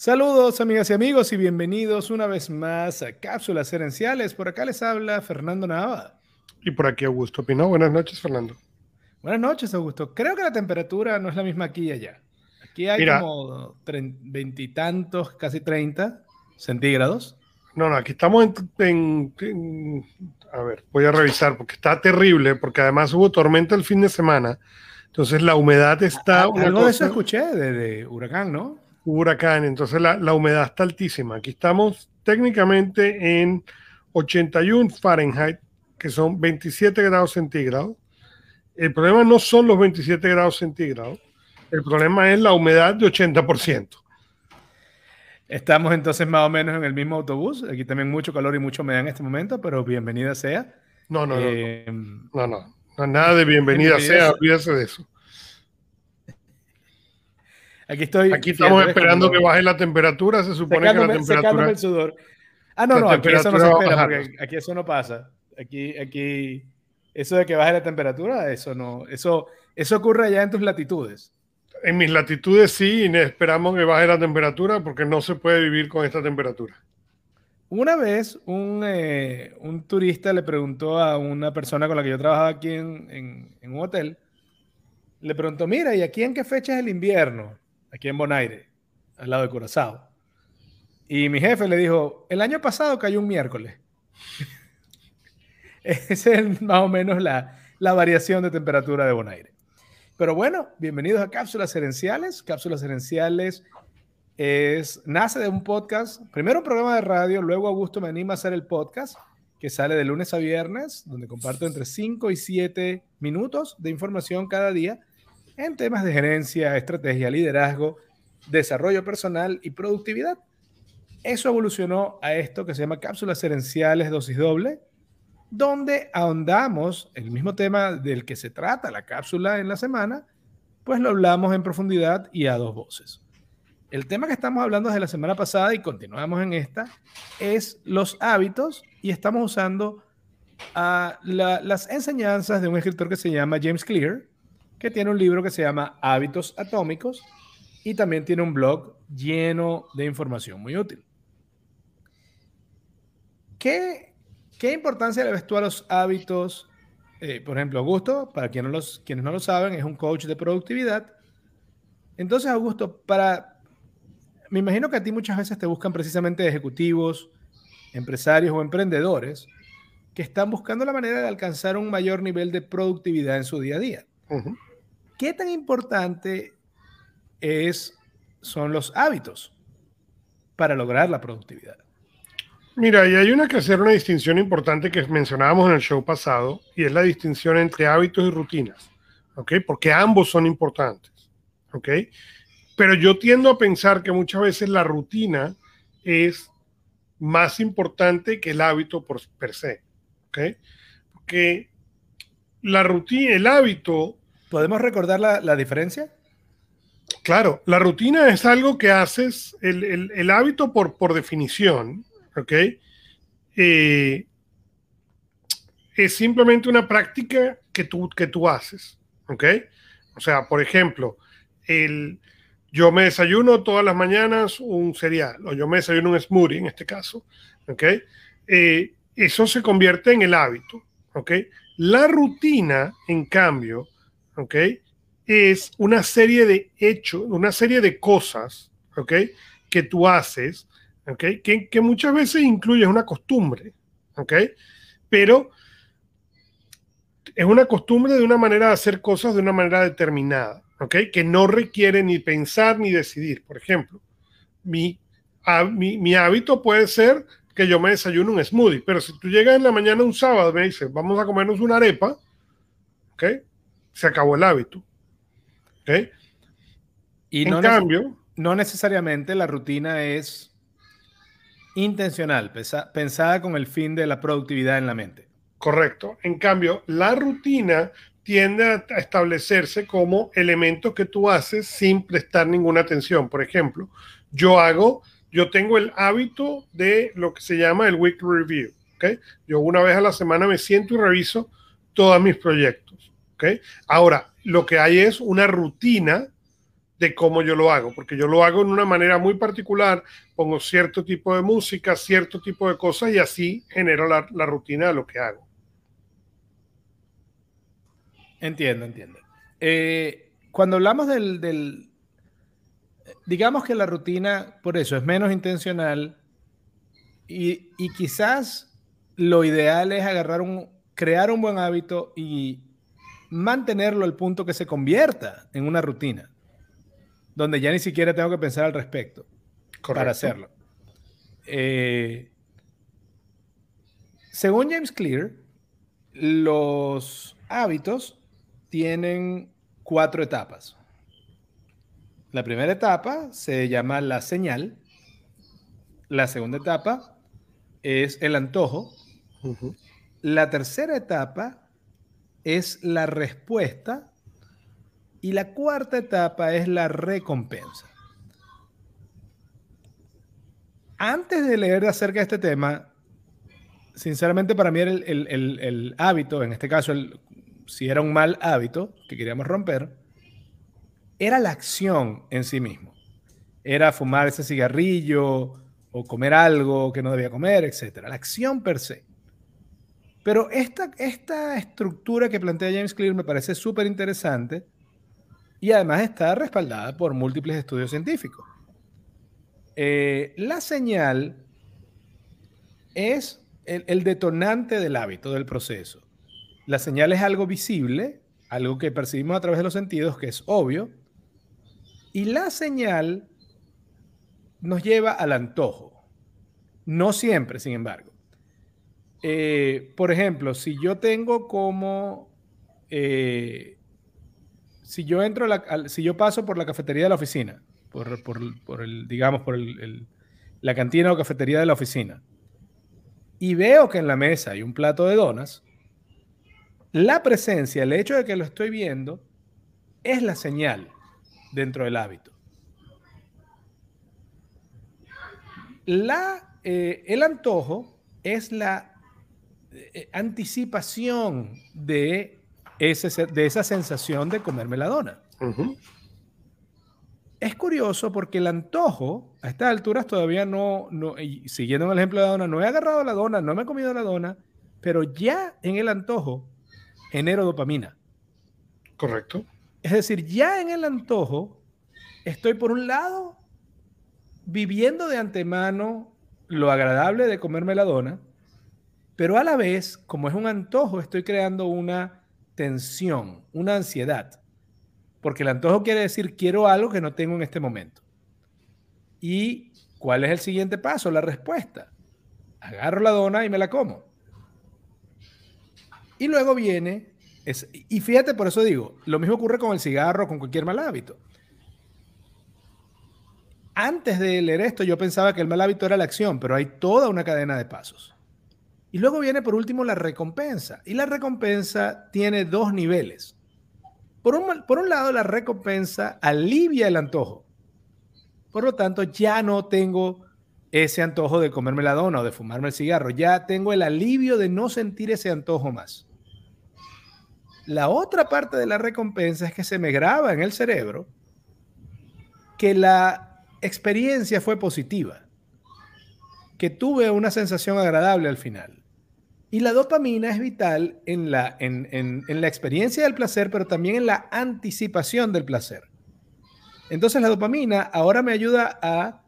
Saludos amigas y amigos y bienvenidos una vez más a Cápsulas Herenciales. Por acá les habla Fernando Nava. Y por aquí Augusto Pino. Buenas noches, Fernando. Buenas noches, Augusto. Creo que la temperatura no es la misma aquí y allá. Aquí hay como veintitantos, casi 30 centígrados. No, no, aquí estamos en, A ver, voy a revisar porque está terrible, porque además hubo tormenta el fin de semana. Entonces la humedad está... Ah, algo de eso escuché, de huracán, ¿no? Huracán, entonces la, humedad está altísima. Aquí estamos técnicamente en 81 Fahrenheit, que son 27 grados centígrados. El problema no son los 27 grados centígrados, el problema es la humedad de 80%. Estamos entonces más o menos en el mismo autobús. Aquí también mucho calor y mucho humedad en este momento, pero bienvenida sea. No, no, no. Eh, no, no, nada de bienvenida, sea, olvídese de eso. Aquí estoy. Aquí estamos esperando que baje la temperatura. Se supone que la temperatura. el sudor. Ah, no, no, aquí eso no se espera, porque aquí eso no pasa. Aquí, aquí, eso de que baje la temperatura, eso no, eso, eso ocurre allá en tus latitudes. En mis latitudes sí, y esperamos que baje la temperatura porque no se puede vivir con esta temperatura. Una vez un, eh, un turista le preguntó a una persona con la que yo trabajaba aquí en, en, en un hotel, le preguntó, mira, ¿y aquí en qué fecha es el invierno? Aquí en Bonaire, al lado de Curazao. Y mi jefe le dijo, el año pasado cayó un miércoles. Esa es más o menos la, variación de temperatura de Bonaire. Pero bueno, bienvenidos a Cápsulas Herenciales. Cápsulas Herenciales es, nace de un podcast, primero un programa de radio, luego Augusto me anima a hacer el podcast, que sale de lunes a viernes, donde comparto entre 5 y 7 minutos de información cada día en temas de gerencia, estrategia, liderazgo, desarrollo personal y productividad. Eso evolucionó a esto que se llama cápsulas herenciales dosis doble, donde ahondamos el mismo tema del que se trata la cápsula en la semana, pues lo hablamos en profundidad y a dos voces. El tema que estamos hablando desde la semana pasada y continuamos en esta es los hábitos y estamos usando las enseñanzas de un escritor que se llama James Clear, que tiene un libro que se llama Hábitos Atómicos y también tiene un blog lleno de información muy útil. ¿Qué, qué importancia le ves tú a los hábitos? Eh, por ejemplo, Augusto, para quienes no, los, quienes no lo saben, es un coach de productividad. Entonces, Augusto, para, me imagino que a ti muchas veces te buscan precisamente ejecutivos, empresarios o emprendedores que están buscando la manera de alcanzar un mayor nivel de productividad en su día a día. ¿Qué tan importante es, son los hábitos para lograr la productividad? Mira, y hay una que hacer una distinción importante que mencionábamos en el show pasado, y es la distinción entre hábitos y rutinas, ¿ok? Porque ambos son importantes, ¿ok? Pero yo tiendo a pensar que muchas veces la rutina es más importante que el hábito por per se, ¿ok? Porque la rutina, el hábito ¿Podemos recordar la, diferencia? Claro, la rutina es algo que haces, el, hábito por, por, definición, ¿ok? Eh, es simplemente una práctica que tú, que tú haces, ¿ok? O sea, por ejemplo, el, yo me desayuno todas las mañanas un cereal, o yo me desayuno un smoothie en este caso, ¿ok? Eh, eso se convierte en el hábito, ¿ok? La rutina, en cambio, ¿ok? Es una serie de hechos, una serie de cosas, ¿ok? Que tú haces, ¿ok? Que, que muchas veces incluye una costumbre, ¿ok? Pero es una costumbre de una manera de hacer cosas de una manera determinada, ¿ok? Que no requiere ni pensar ni decidir. Por ejemplo, mi, mi, mi, hábito puede ser que yo me desayuno un smoothie, pero si tú llegas en la mañana un sábado y me dices, vamos a comernos una arepa, ¿ok? Se acabó el hábito. Y en no cambio, no necesariamente la rutina es intencional, pensada con el fin de la productividad en la mente. Correcto. En cambio, la rutina tiende a establecerse como elementos que tú haces sin prestar ninguna atención. Por ejemplo, yo hago, yo tengo el hábito de lo que se llama el weekly review. ¿okay? Yo una vez a la semana me siento y reviso todos mis proyectos. Ahora, lo que hay es una rutina de cómo yo lo hago, porque yo lo hago en una manera muy particular, pongo cierto tipo de música, cierto tipo de cosas y así genero la, rutina de lo que hago. Entiendo, entiendo. Eh, cuando hablamos del, digamos que la rutina, por eso, es menos intencional y, y quizás lo ideal es agarrar un, crear un buen hábito y mantenerlo al punto que se convierta en una rutina donde ya ni siquiera tengo que pensar al respecto para hacerlo. Eh, según James Clear, los hábitos tienen cuatro etapas. La primera etapa se llama la señal. La segunda etapa es el antojo. La tercera etapa es la respuesta. Y la cuarta etapa es la recompensa. Antes de leer acerca de este tema, sinceramente para mí el, el, hábito, en este caso, si era un mal hábito que queríamos romper, era la acción en sí mismo. Era fumar ese cigarrillo o comer algo que no debía comer, etc. La acción per se. Pero esta, esta estructura que plantea James Clear me parece súper interesante y además está respaldada por múltiples estudios científicos. Eh, la señal es el, detonante del hábito, del proceso. La señal es algo visible, algo que percibimos a través de los sentidos, que es obvio, y la señal nos lleva al antojo. No siempre, sin embargo. Eh, por ejemplo, si yo tengo como eh, si yo entro, si yo paso por la cafetería de la oficina, por, el, digamos, por la cantina o cafetería de la oficina, y veo que en la mesa hay un plato de donas, la presencia, el hecho de que lo estoy viendo, es la señal dentro del hábito. La, eh, el antojo es la eh, anticipación de de esa sensación de comerme la dona. Es curioso porque el antojo, a estas alturas todavía no, no siguiendo el ejemplo de la dona, no he agarrado la dona, no me he comido la dona, pero ya en el antojo genero dopamina. Correcto. Es decir, ya en el antojo estoy por un lado viviendo de antemano lo agradable de comerme la dona, pero a la vez, como es un antojo, estoy creando una tensión, una ansiedad. Porque el antojo quiere decir quiero algo que no tengo en este momento. ¿Y cuál es el siguiente paso? La respuesta. Agarro la dona y me la como. Y luego viene, y fíjate, por eso digo, lo mismo ocurre con el cigarro, con cualquier mal hábito. Antes de leer esto yo pensaba que el mal hábito era la acción, pero hay toda una cadena de pasos. Y luego viene por último la recompensa. Y la recompensa tiene dos niveles. Por un, por un lado, la recompensa alivia el antojo. Por lo tanto, ya no tengo ese antojo de comerme la dona o de fumarme el cigarro. Ya tengo el alivio de no sentir ese antojo más. La otra parte de la recompensa es que se me graba en el cerebro que la experiencia fue positiva, que tuve una sensación agradable al final. Y la dopamina es vital en la, en, la experiencia del placer, pero también en la anticipación del placer. Entonces la dopamina ahora me ayuda a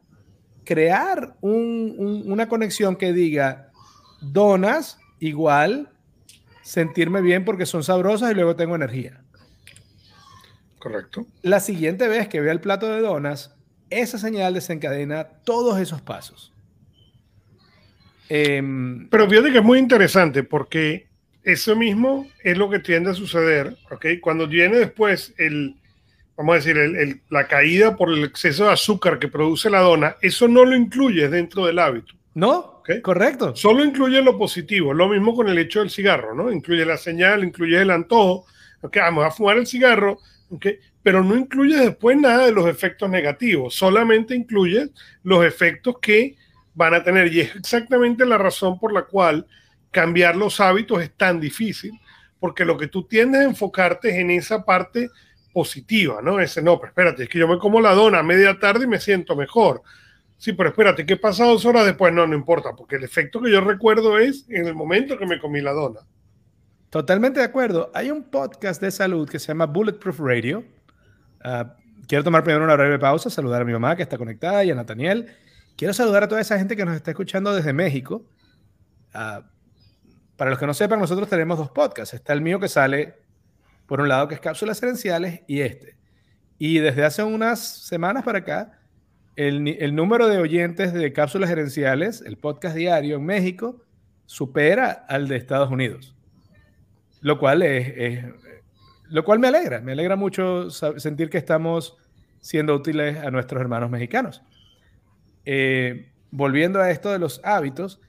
crear una conexión que diga donas igual sentirme bien porque son sabrosas y luego tengo energía. Correcto. La siguiente vez que vea el plato de donas, esa señal desencadena todos esos pasos. Em, Pero fíjate que es muy interesante porque eso mismo es lo que tiende a suceder, ¿ok? Cuando viene después el, vamos a decir, el, la caída por el exceso de azúcar que produce la dona, eso no lo incluye dentro del hábito. No, correcto. Solo incluye lo positivo, lo mismo con el hecho del cigarro, ¿no? Incluye la señal, incluye el antojo, ¿ok? Vamos a fumar el cigarro, ¿ok? Pero no incluye después nada de los efectos negativos, solamente incluye los efectos que van a tener. Y es exactamente la razón por la cual cambiar los hábitos es tan difícil, porque lo que tú tiendes a enfocarte es en esa parte positiva, ¿no? Ese, no, pero espérate, es que yo me como la dona a media tarde y me siento mejor. Sí, pero espérate, ¿qué pasa dos horas después? No, no importa, porque el efecto que yo recuerdo es en el momento que me comí la dona. Totalmente de acuerdo. Hay un podcast de salud que se llama Bulletproof Radio. Ah, quiero tomar primero una breve pausa, saludar a mi mamá que está conectada y a Nathaniel. Quiero saludar a toda esa gente que nos está escuchando desde México. Ah, para los que no sepan, nosotros tenemos dos podcasts. Está el mío que sale, por un lado, que es Cápsulas Herenciales, y este. Y desde hace unas semanas para acá, el, número de oyentes de Cápsulas Herenciales, el podcast diario en México, supera al de Estados Unidos. Lo cual es, lo cual me alegra, me alegra mucho sentir que estamos siendo útiles a nuestros hermanos mexicanos. Eh, volviendo a esto de los hábitos,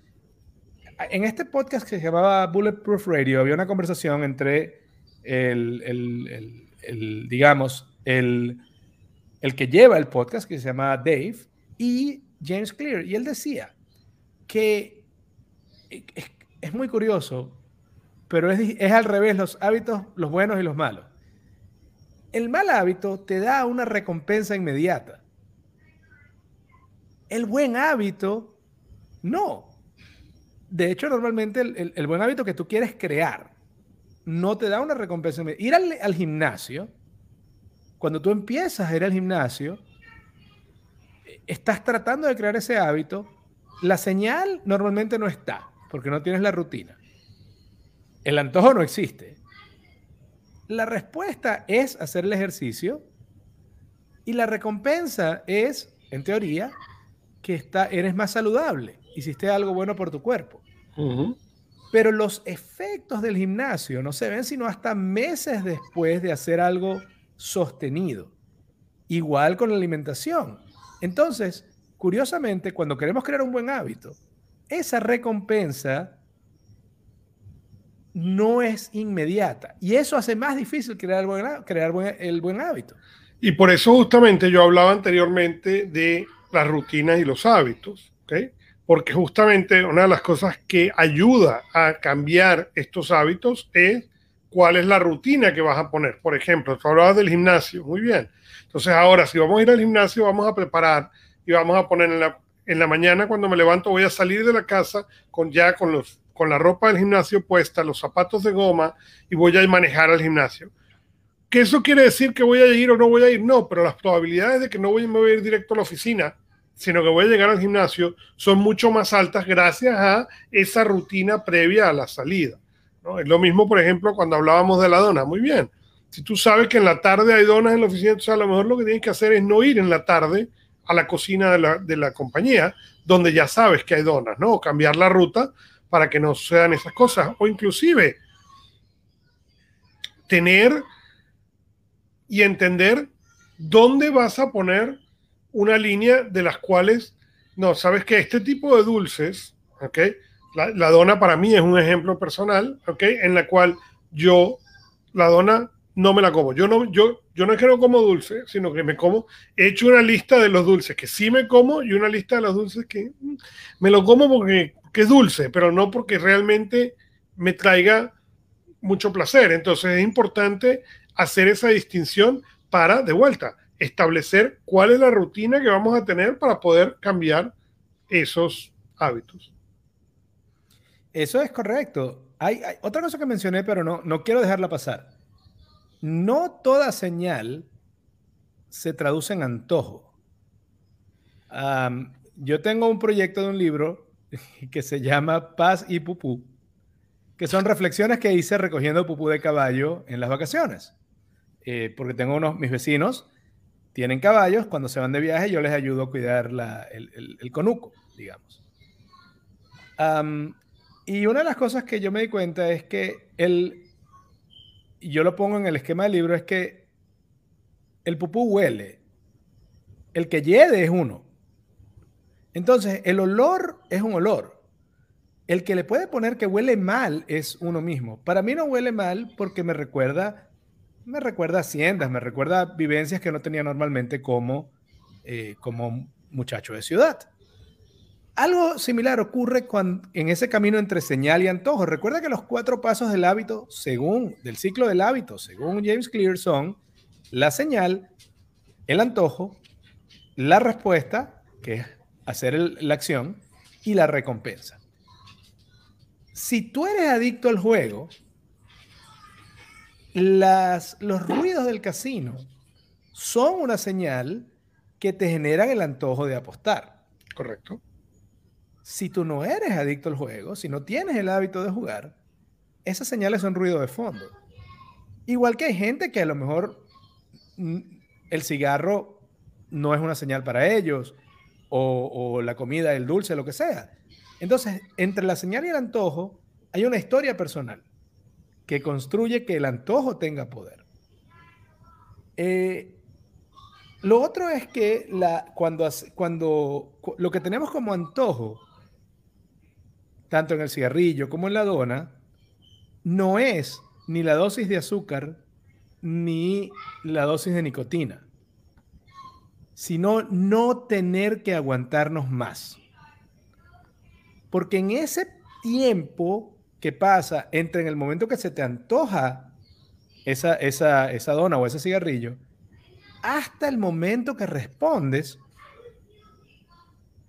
en este podcast que se llamaba Bulletproof Radio había una conversación entre el, el, el, digamos, el, que lleva el podcast, que se llama Dave, y James Clear. Y él decía que es, es muy curioso, pero es, es al revés, los hábitos, los buenos y los malos. El mal hábito te da una recompensa inmediata. El buen hábito, no de hecho, normalmente el, buen hábito que tú quieres crear no te da una recompensa. Ir al, gimnasio, cuando tú empiezas a ir al gimnasio, estás tratando de crear ese hábito, la señal normalmente no está, porque no tienes la rutina. El antojo no existe. La respuesta es hacer el ejercicio y la recompensa es, en teoría, que está, eres más saludable, hiciste algo bueno por tu cuerpo. Pero los efectos del gimnasio no se ven sino hasta meses después de hacer algo sostenido. Igual con la alimentación. Entonces, curiosamente, cuando queremos crear un buen hábito, esa recompensa no es inmediata. Y eso hace más difícil crear, crear el buen hábito. Y por eso justamente yo hablaba anteriormente de las rutinas y los hábitos. ¿okay? porque justamente una de las cosas que ayuda a cambiar estos hábitos es cuál es la rutina que vas a poner. Por ejemplo, tú hablabas del gimnasio, muy bien. Entonces ahora, si vamos a ir al gimnasio, vamos a preparar y vamos a poner en la, en la mañana cuando me levanto, voy a salir de la casa con ya con, los, con la ropa del gimnasio puesta, los zapatos de goma y voy a manejar al gimnasio. ¿Que eso quiere decir que voy a ir o no voy a ir? No, pero las probabilidades de que no voy, me voy a ir directo a la oficina sino que voy a llegar al gimnasio, son mucho más altas gracias a esa rutina previa a la salida. ¿no? Es lo mismo, por ejemplo, cuando hablábamos de la dona. Muy bien. Si tú sabes que en la tarde hay donas en la oficina, entonces a lo mejor lo que tienes que hacer es no ir en la tarde a la cocina de la, de la compañía, donde ya sabes que hay donas, ¿no? O cambiar la ruta para que no sean esas cosas. O inclusive tener y entender dónde vas a poner una línea de las cuales, no, sabes que este tipo de dulces, ¿ok? La, dona para mí es un ejemplo personal, ¿ok? En la cual yo, la dona no me la como. Yo no, yo, yo no es que no como dulce, sino que me como, he hecho una lista de los dulces que sí me como y una lista de los dulces que mm, me lo como porque que es dulce, pero no porque realmente me traiga mucho placer. Entonces es importante hacer esa distinción para, de vuelta, establecer cuál es la rutina que vamos a tener para poder cambiar esos hábitos. Eso es correcto. Hay, otra cosa que mencioné, pero no, no quiero dejarla pasar. No toda señal se traduce en antojo. yo tengo un proyecto de un libro que se llama Paz y Pupú, que son reflexiones que hice recogiendo pupú de caballo en las vacaciones. Eh, porque tengo unos, mis vecinos tienen caballos, cuando se van de viaje yo les ayudo a cuidar el, conuco, digamos. y una de las cosas que yo me di cuenta es que el, yo lo pongo en el esquema del libro, es que el pupú huele, el que hiede es uno. Entonces, el olor es un olor. El que le puede poner que huele mal es uno mismo. Para mí no huele mal porque me recuerda me recuerda haciendas, me recuerda vivencias que no tenía normalmente como, eh, como muchacho de ciudad. Algo similar ocurre cuando, en ese camino entre señal y antojo. Recuerda que los cuatro pasos del hábito, según del ciclo del hábito, según James Clear, son la señal, el antojo, la respuesta, que es hacer la acción, y la recompensa. Si tú eres adicto al juego, las, los ruidos del casino son una señal que te generan el antojo de apostar. Correcto. Si tú no eres adicto al juego, si no tienes el hábito de jugar, esas señales son ruido de fondo. Igual que hay gente que a lo mejor el cigarro no es una señal para ellos, o, o la comida, el dulce, lo que sea. Entonces, entre la señal y el antojo hay una historia personal que construye que el antojo tenga poder. Eh, lo otro es que cuando, cuando lo que tenemos como antojo, tanto en el cigarrillo como en la dona, no es ni la dosis de azúcar ni la dosis de nicotina, sino no tener que aguantarnos más. Porque en ese tiempo que pasa entre en el momento que se te antoja esa, esa, esa dona o ese cigarrillo, hasta el momento que respondes,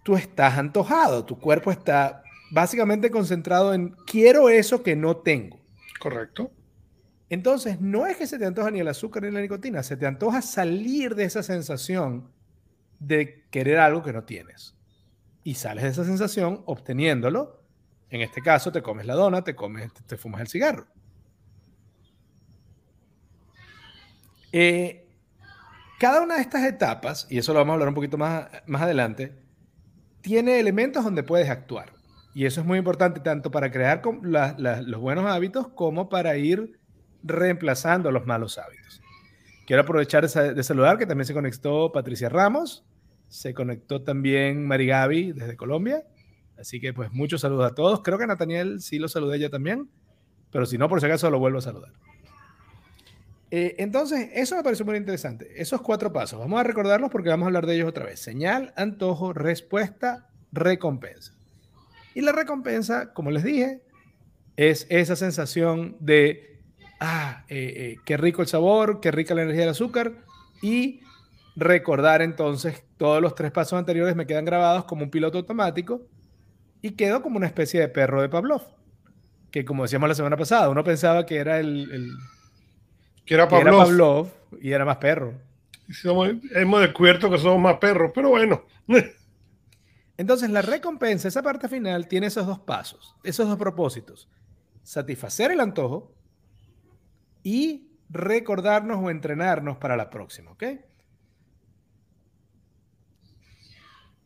tú estás antojado, tu cuerpo está básicamente concentrado en quiero eso que no tengo. Correcto. Entonces, no es que se te antoja ni el azúcar ni la nicotina, se te antoja salir de esa sensación de querer algo que no tienes y sales de esa sensación obteniéndolo. En este caso, te comes la dona, te comes, te, fumas el cigarro. Eh, cada una de estas etapas, y eso lo vamos a hablar un poquito más, más adelante, tiene elementos donde puedes actuar. Y eso es muy importante tanto para crear los buenos hábitos como para ir reemplazando los malos hábitos. Quiero aprovechar de saludar que también se conectó Patricia Ramos, se conectó también Marigaby desde Colombia. Así que pues muchos saludos a todos. Creo que a Nathaniel sí lo saludé ya también, pero si no, por si acaso lo vuelvo a saludar. Eh, entonces, eso me parece muy interesante. Esos cuatro pasos, vamos a recordarlos porque vamos a hablar de ellos otra vez. Señal, antojo, respuesta, recompensa. Y la recompensa, como les dije, es esa sensación de, ah, eh, eh, qué rico el sabor, qué rica la energía del azúcar y recordar entonces todos los tres pasos anteriores me quedan grabados como un piloto automático y quedo como una especie de perro de Pavlov, que como decíamos la semana pasada, uno pensaba que era el... que era Pavlov. y era más perro. hemos descubierto que somos más perros, pero bueno. Entonces la recompensa, esa parte final, tiene esos dos pasos, esos dos propósitos. Satisfacer el antojo y recordarnos o entrenarnos para la próxima, ¿ok?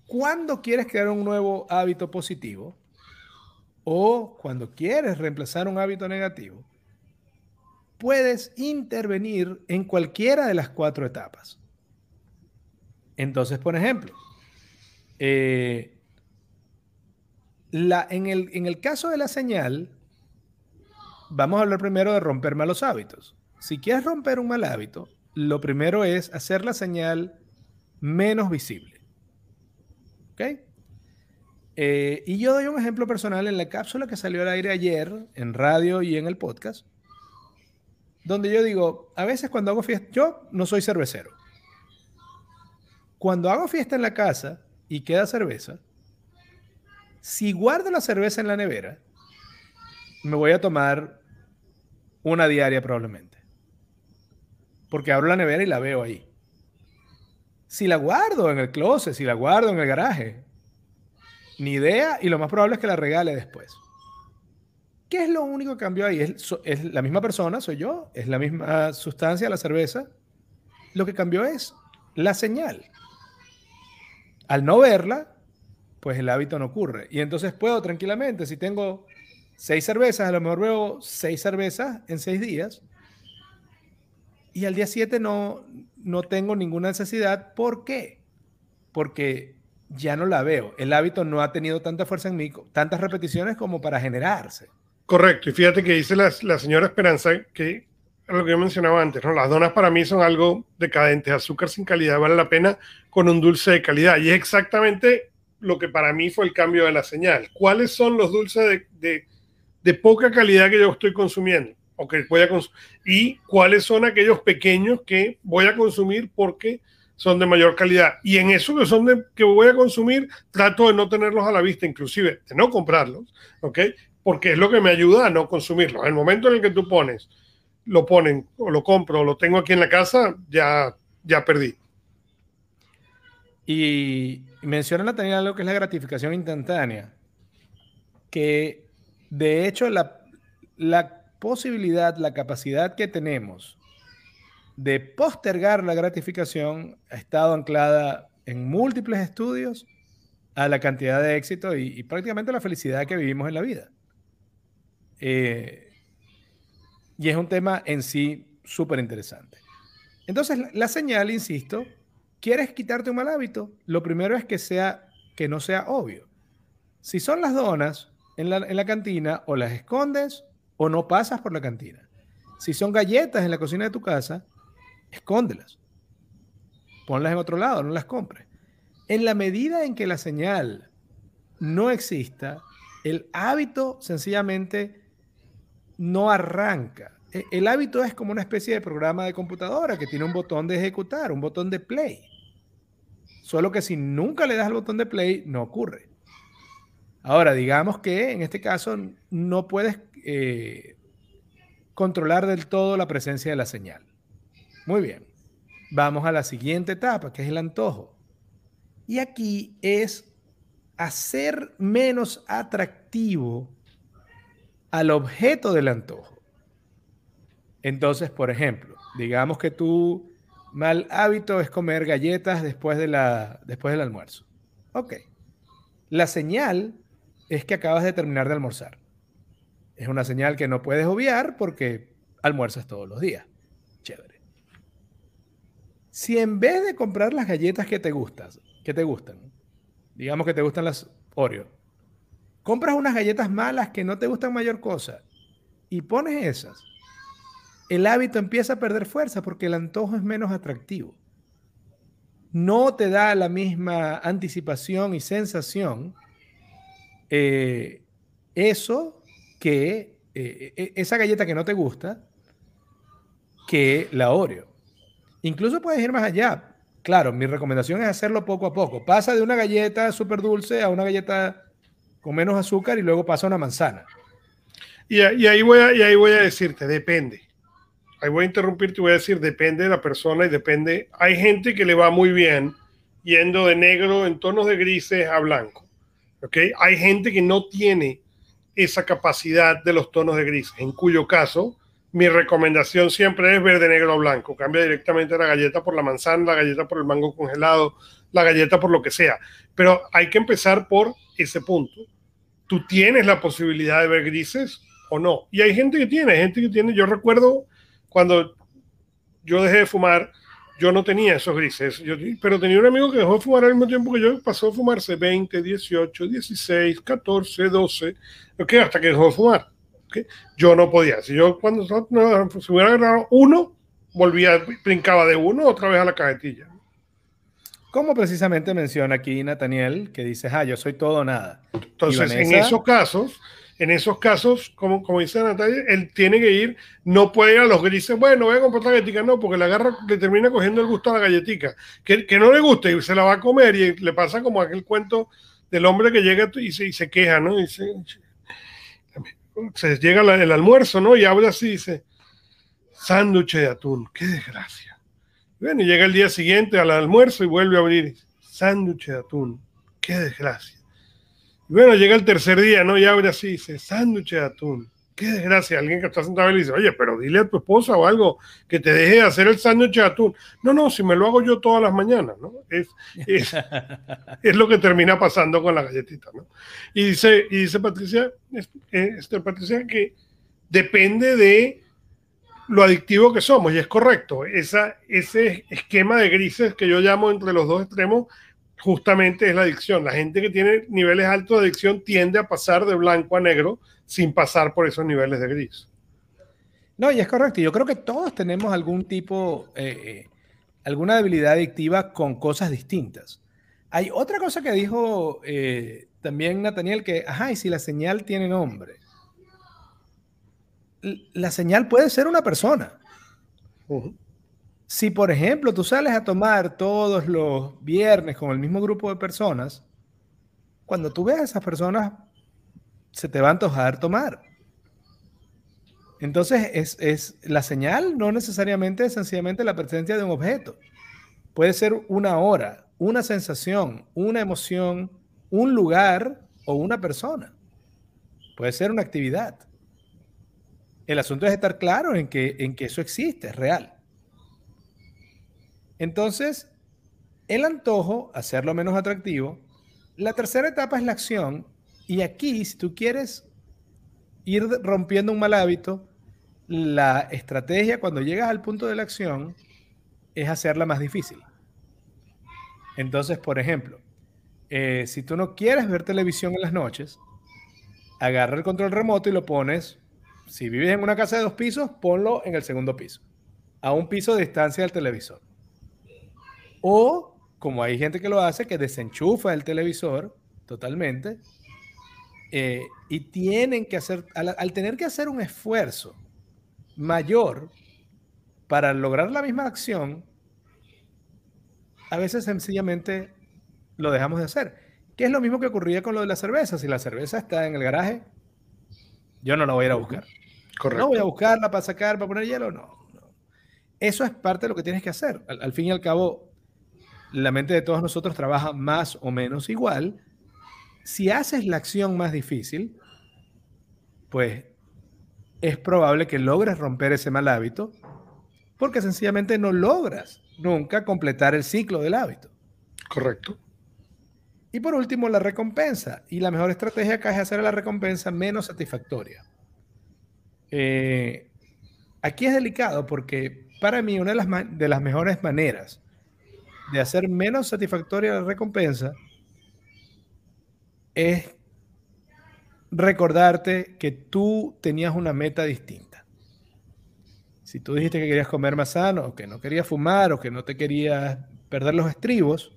Cuando quieres crear un nuevo hábito positivo o cuando quieres reemplazar un hábito negativo, puedes intervenir en cualquiera de las cuatro etapas. Entonces, por ejemplo, eh, en el caso de la señal, vamos a hablar primero de romper malos hábitos. Si quieres romper un mal hábito, lo primero es hacer la señal menos visible. ¿Ok? Eh, y yo doy un ejemplo personal en la cápsula que salió al aire ayer, en radio y en el podcast, donde yo digo, a veces cuando hago fiesta, yo no soy cervecero. Cuando hago fiesta en la casa y queda cerveza, si guardo la cerveza en la nevera, me voy a tomar una diaria probablemente. Porque abro la nevera y la veo ahí. Si la guardo en el closet, si la guardo en el garaje, ni idea y lo más probable es que la regale después. ¿Qué es lo único que cambió ahí? Es, la misma persona, soy yo, es la misma sustancia, la cerveza. Lo que cambió es la señal. Al no verla, pues el hábito no ocurre. Y entonces puedo tranquilamente, si tengo seis cervezas, a lo mejor veo seis cervezas en seis días. Y al día siete no, no tengo ninguna necesidad. ¿Por qué? Porque ya no la veo. El hábito no ha tenido tanta fuerza en mí, tantas repeticiones como para generarse. Correcto. Y fíjate que dice la, señora Esperanza que lo que yo mencionaba antes, ¿no? Las donas para mí son algo decadente, azúcar sin calidad, vale la pena con un dulce de calidad. Y es exactamente lo que para mí fue el cambio de la señal. ¿Cuáles son los dulces de, de poca calidad que yo estoy consumiendo? O que voy a y cuáles son aquellos pequeños que voy a consumir porque son de mayor calidad. Y en eso que son que voy a consumir, trato de no tenerlos a la vista, inclusive de no comprarlos, ¿ok? Porque es lo que me ayuda a no consumirlos. El momento en el que tú pones, lo ponen o lo compro o lo tengo aquí en la casa, ya, ya perdí. Y menciona Natalia algo que es la gratificación instantánea, que de hecho la, la posibilidad, la capacidad que tenemos de postergar la gratificación ha estado anclada en múltiples estudios a la cantidad de éxito y, prácticamente la felicidad que vivimos en la vida. Eh, y es un tema en sí súper interesante. Entonces, la, señal, insisto, ¿quieres quitarte un mal hábito? Lo primero es que, sea, que no sea obvio. Si son las donas en la, en la cantina, o las escondes o no pasas por la cantina. Si son galletas en la cocina de tu casa, escóndelas. Ponlas en otro lado, no las compres. En la medida en que la señal no exista, el hábito sencillamente no arranca. E, el hábito es como una especie de programa de computadora que tiene un botón de ejecutar, un botón de play. Solo que si nunca le das al botón de play, no ocurre. Ahora, digamos que en este caso no puedes eh, controlar del todo la presencia de la señal. Muy bien. Vamos a la siguiente etapa, que es el antojo. Y aquí es hacer menos atractivo al objeto del antojo. Entonces, por ejemplo, digamos que tu mal hábito es comer galletas después, de la, después del almuerzo. Ok. La señal es que acabas de terminar de almorzar. Es una señal que no puedes obviar porque almuerzas todos los días. Si en vez de comprar las galletas que te gustan, que te gustan, digamos que te gustan las Oreo, compras unas galletas malas que no te gustan mayor cosa y pones esas, el hábito empieza a perder fuerza porque el antojo es menos atractivo. No te da la misma anticipación y sensación eh, eso que eh, e, esa galleta que no te gusta que la Oreo. Incluso puedes ir más allá. Claro, mi recomendación es hacerlo poco a poco. Pasa de una galleta súper dulce a una galleta con menos azúcar y luego pasa a una manzana. Y, ahí voy a, y ahí voy a decirte, depende. Ahí voy a interrumpirte y voy a decir, depende de la persona y depende. Hay gente que le va muy bien yendo de negro en tonos de grises a blanco. ¿okay? Hay gente que no tiene esa capacidad de los tonos de grises, en cuyo caso mi recomendación siempre es verde, negro o blanco. Cambia directamente la galleta por la manzana, la galleta por el mango congelado, la galleta por lo que sea. Pero hay que empezar por ese punto. ¿Tú tienes la posibilidad de ver grises o no? Y hay gente que tiene, gente que tiene. Yo recuerdo cuando yo dejé de fumar, yo no tenía esos grises, pero tenía un amigo que dejó de fumar al mismo tiempo que yo, pasó a fumarse 20, 18, 16, 14, 12, hasta que dejó de fumar. Yo no podía. Si yo cuando si hubiera agarrado uno, volvía, brincaba de uno otra vez a la cajetilla. Como precisamente menciona aquí Nathaniel, que dice, ah, yo soy todo nada. Entonces, en esos casos, en esos casos, como, como dice Natalia, él tiene que ir, no puede ir a los grises, bueno, voy a comprar la galletica, no, porque la agarra, le termina cogiendo el gusto a la galletica, que, que, no le gusta y se la va a comer y le pasa como aquel cuento del hombre que llega y se, y se queja, ¿no? Y dice, se llega el almuerzo, ¿no? Y habla así, dice, sándwich de atún, qué desgracia. Bueno, y llega el día siguiente al almuerzo y vuelve a abrir, sándwich de atún, qué desgracia. Y bueno, llega el tercer día, ¿no? Y abre así, dice, sándwich de atún, qué desgracia, alguien que está sentado y le dice, oye, pero dile a tu esposa o algo que te deje de hacer el sándwich de atún. No, no, si me lo hago yo todas las mañanas, ¿no? Es, es, es lo que termina pasando con la galletita, ¿no? Y dice, y dice Patricia, este, Patricia, que depende de lo adictivo que somos, y es correcto, esa, ese esquema de grises que yo llamo entre los dos extremos, justamente es la adicción. La gente que tiene niveles altos de adicción tiende a pasar de blanco a negro sin pasar por esos niveles de gris. No, y es correcto. Yo creo que todos tenemos algún tipo, eh, eh, alguna debilidad adictiva con cosas distintas. Hay otra cosa que dijo eh, también Nathaniel, que, ajá, y si la señal tiene nombre. la señal puede ser una persona. Si, por ejemplo, tú sales a tomar todos los viernes con el mismo grupo de personas, cuando tú ves a esas personas, se te va a antojar tomar. Entonces, es, es, la señal no necesariamente es sencillamente la presencia de un objeto. Puede ser una hora, una sensación, una emoción, un lugar o una persona. Puede ser una actividad. El asunto es estar claro en que, en que eso existe, es real. Entonces, el antojo, hacerlo menos atractivo. La tercera etapa es la acción. Y aquí, si tú quieres ir rompiendo un mal hábito, la estrategia cuando llegas al punto de la acción es hacerla más difícil. Entonces, por ejemplo, eh, si tú no quieres ver televisión en las noches, agarra el control remoto y lo pones, si vives en una casa de dos pisos, ponlo en el segundo piso, a un piso de distancia del televisor. O, como hay gente que lo hace, que desenchufa el televisor totalmente eh, y tienen que hacer, al, tener que hacer un esfuerzo mayor para lograr la misma acción, a veces sencillamente lo dejamos de hacer. Que es lo mismo que ocurría con lo de la cerveza. Si la cerveza está en el garaje, yo no la voy a ir a buscar. Correcto. No voy a buscarla para sacar, para poner hielo, no. Eso es parte de lo que tienes que hacer. al, fin y al cabo, la mente de todos nosotros trabaja más o menos igual si haces la acción más difícil, pues es probable que logres romper ese mal hábito porque sencillamente no logras nunca completar el ciclo del hábito. Correcto. Y por último, la recompensa. Y la mejor estrategia acá es hacer la recompensa menos satisfactoria. Eh, aquí es delicado porque para mí una de las, de las mejores maneras de hacer menos satisfactoria la recompensa es recordarte que tú tenías una meta distinta. Si tú dijiste que querías comer más sano, o que no querías fumar, o que no te querías perder los estribos,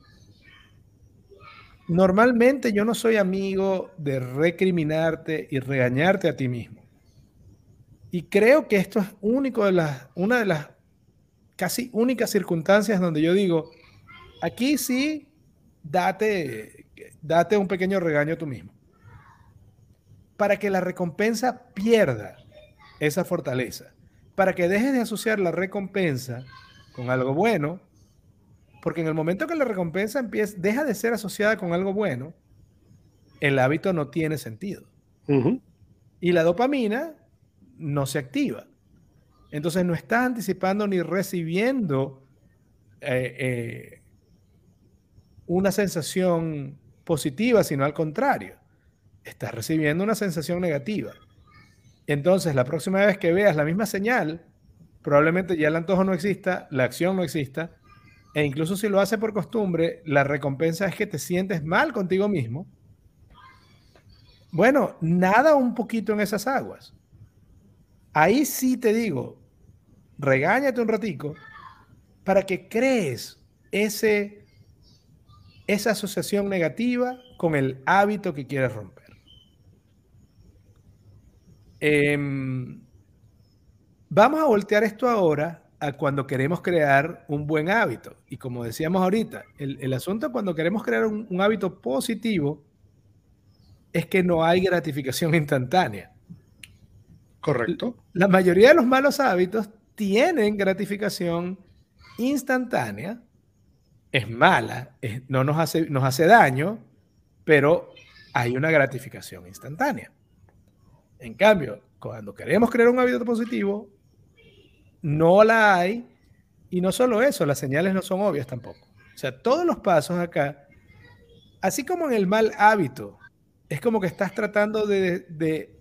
normalmente yo no soy amigo de recriminarte y regañarte a ti mismo. Y creo que esto es único de las, una de las casi únicas circunstancias donde yo digo, aquí sí, date date un pequeño regaño tú mismo. Para que la recompensa pierda esa fortaleza. Para que dejes de asociar la recompensa con algo bueno. Porque en el momento que la recompensa empieza, deja de ser asociada con algo bueno, el hábito no tiene sentido. Y la dopamina no se activa. Entonces no estás anticipando ni recibiendo eh, eh, una sensación positiva, sino al contrario. Estás recibiendo una sensación negativa. Entonces, la próxima vez que veas la misma señal, probablemente ya el antojo no exista, la acción no exista, e incluso si lo hace por costumbre, la recompensa es que te sientes mal contigo mismo. Bueno, nada un poquito en esas aguas. Ahí sí te digo, regáñate un ratico para que crees ese esa asociación negativa con el hábito que quieres romper. Em, vamos a voltear esto ahora a cuando queremos crear un buen hábito. Y como decíamos ahorita, el, asunto cuando queremos crear un, hábito positivo es que no hay gratificación instantánea. Correcto. La mayoría de los malos hábitos tienen gratificación instantánea es mala, no nos hace, nos hace daño, pero hay una gratificación instantánea. En cambio, cuando queremos crear un hábito positivo, no la hay. Y no solo eso, las señales no son obvias tampoco. O sea, todos los pasos acá, así como en el mal hábito, es como que estás tratando de, de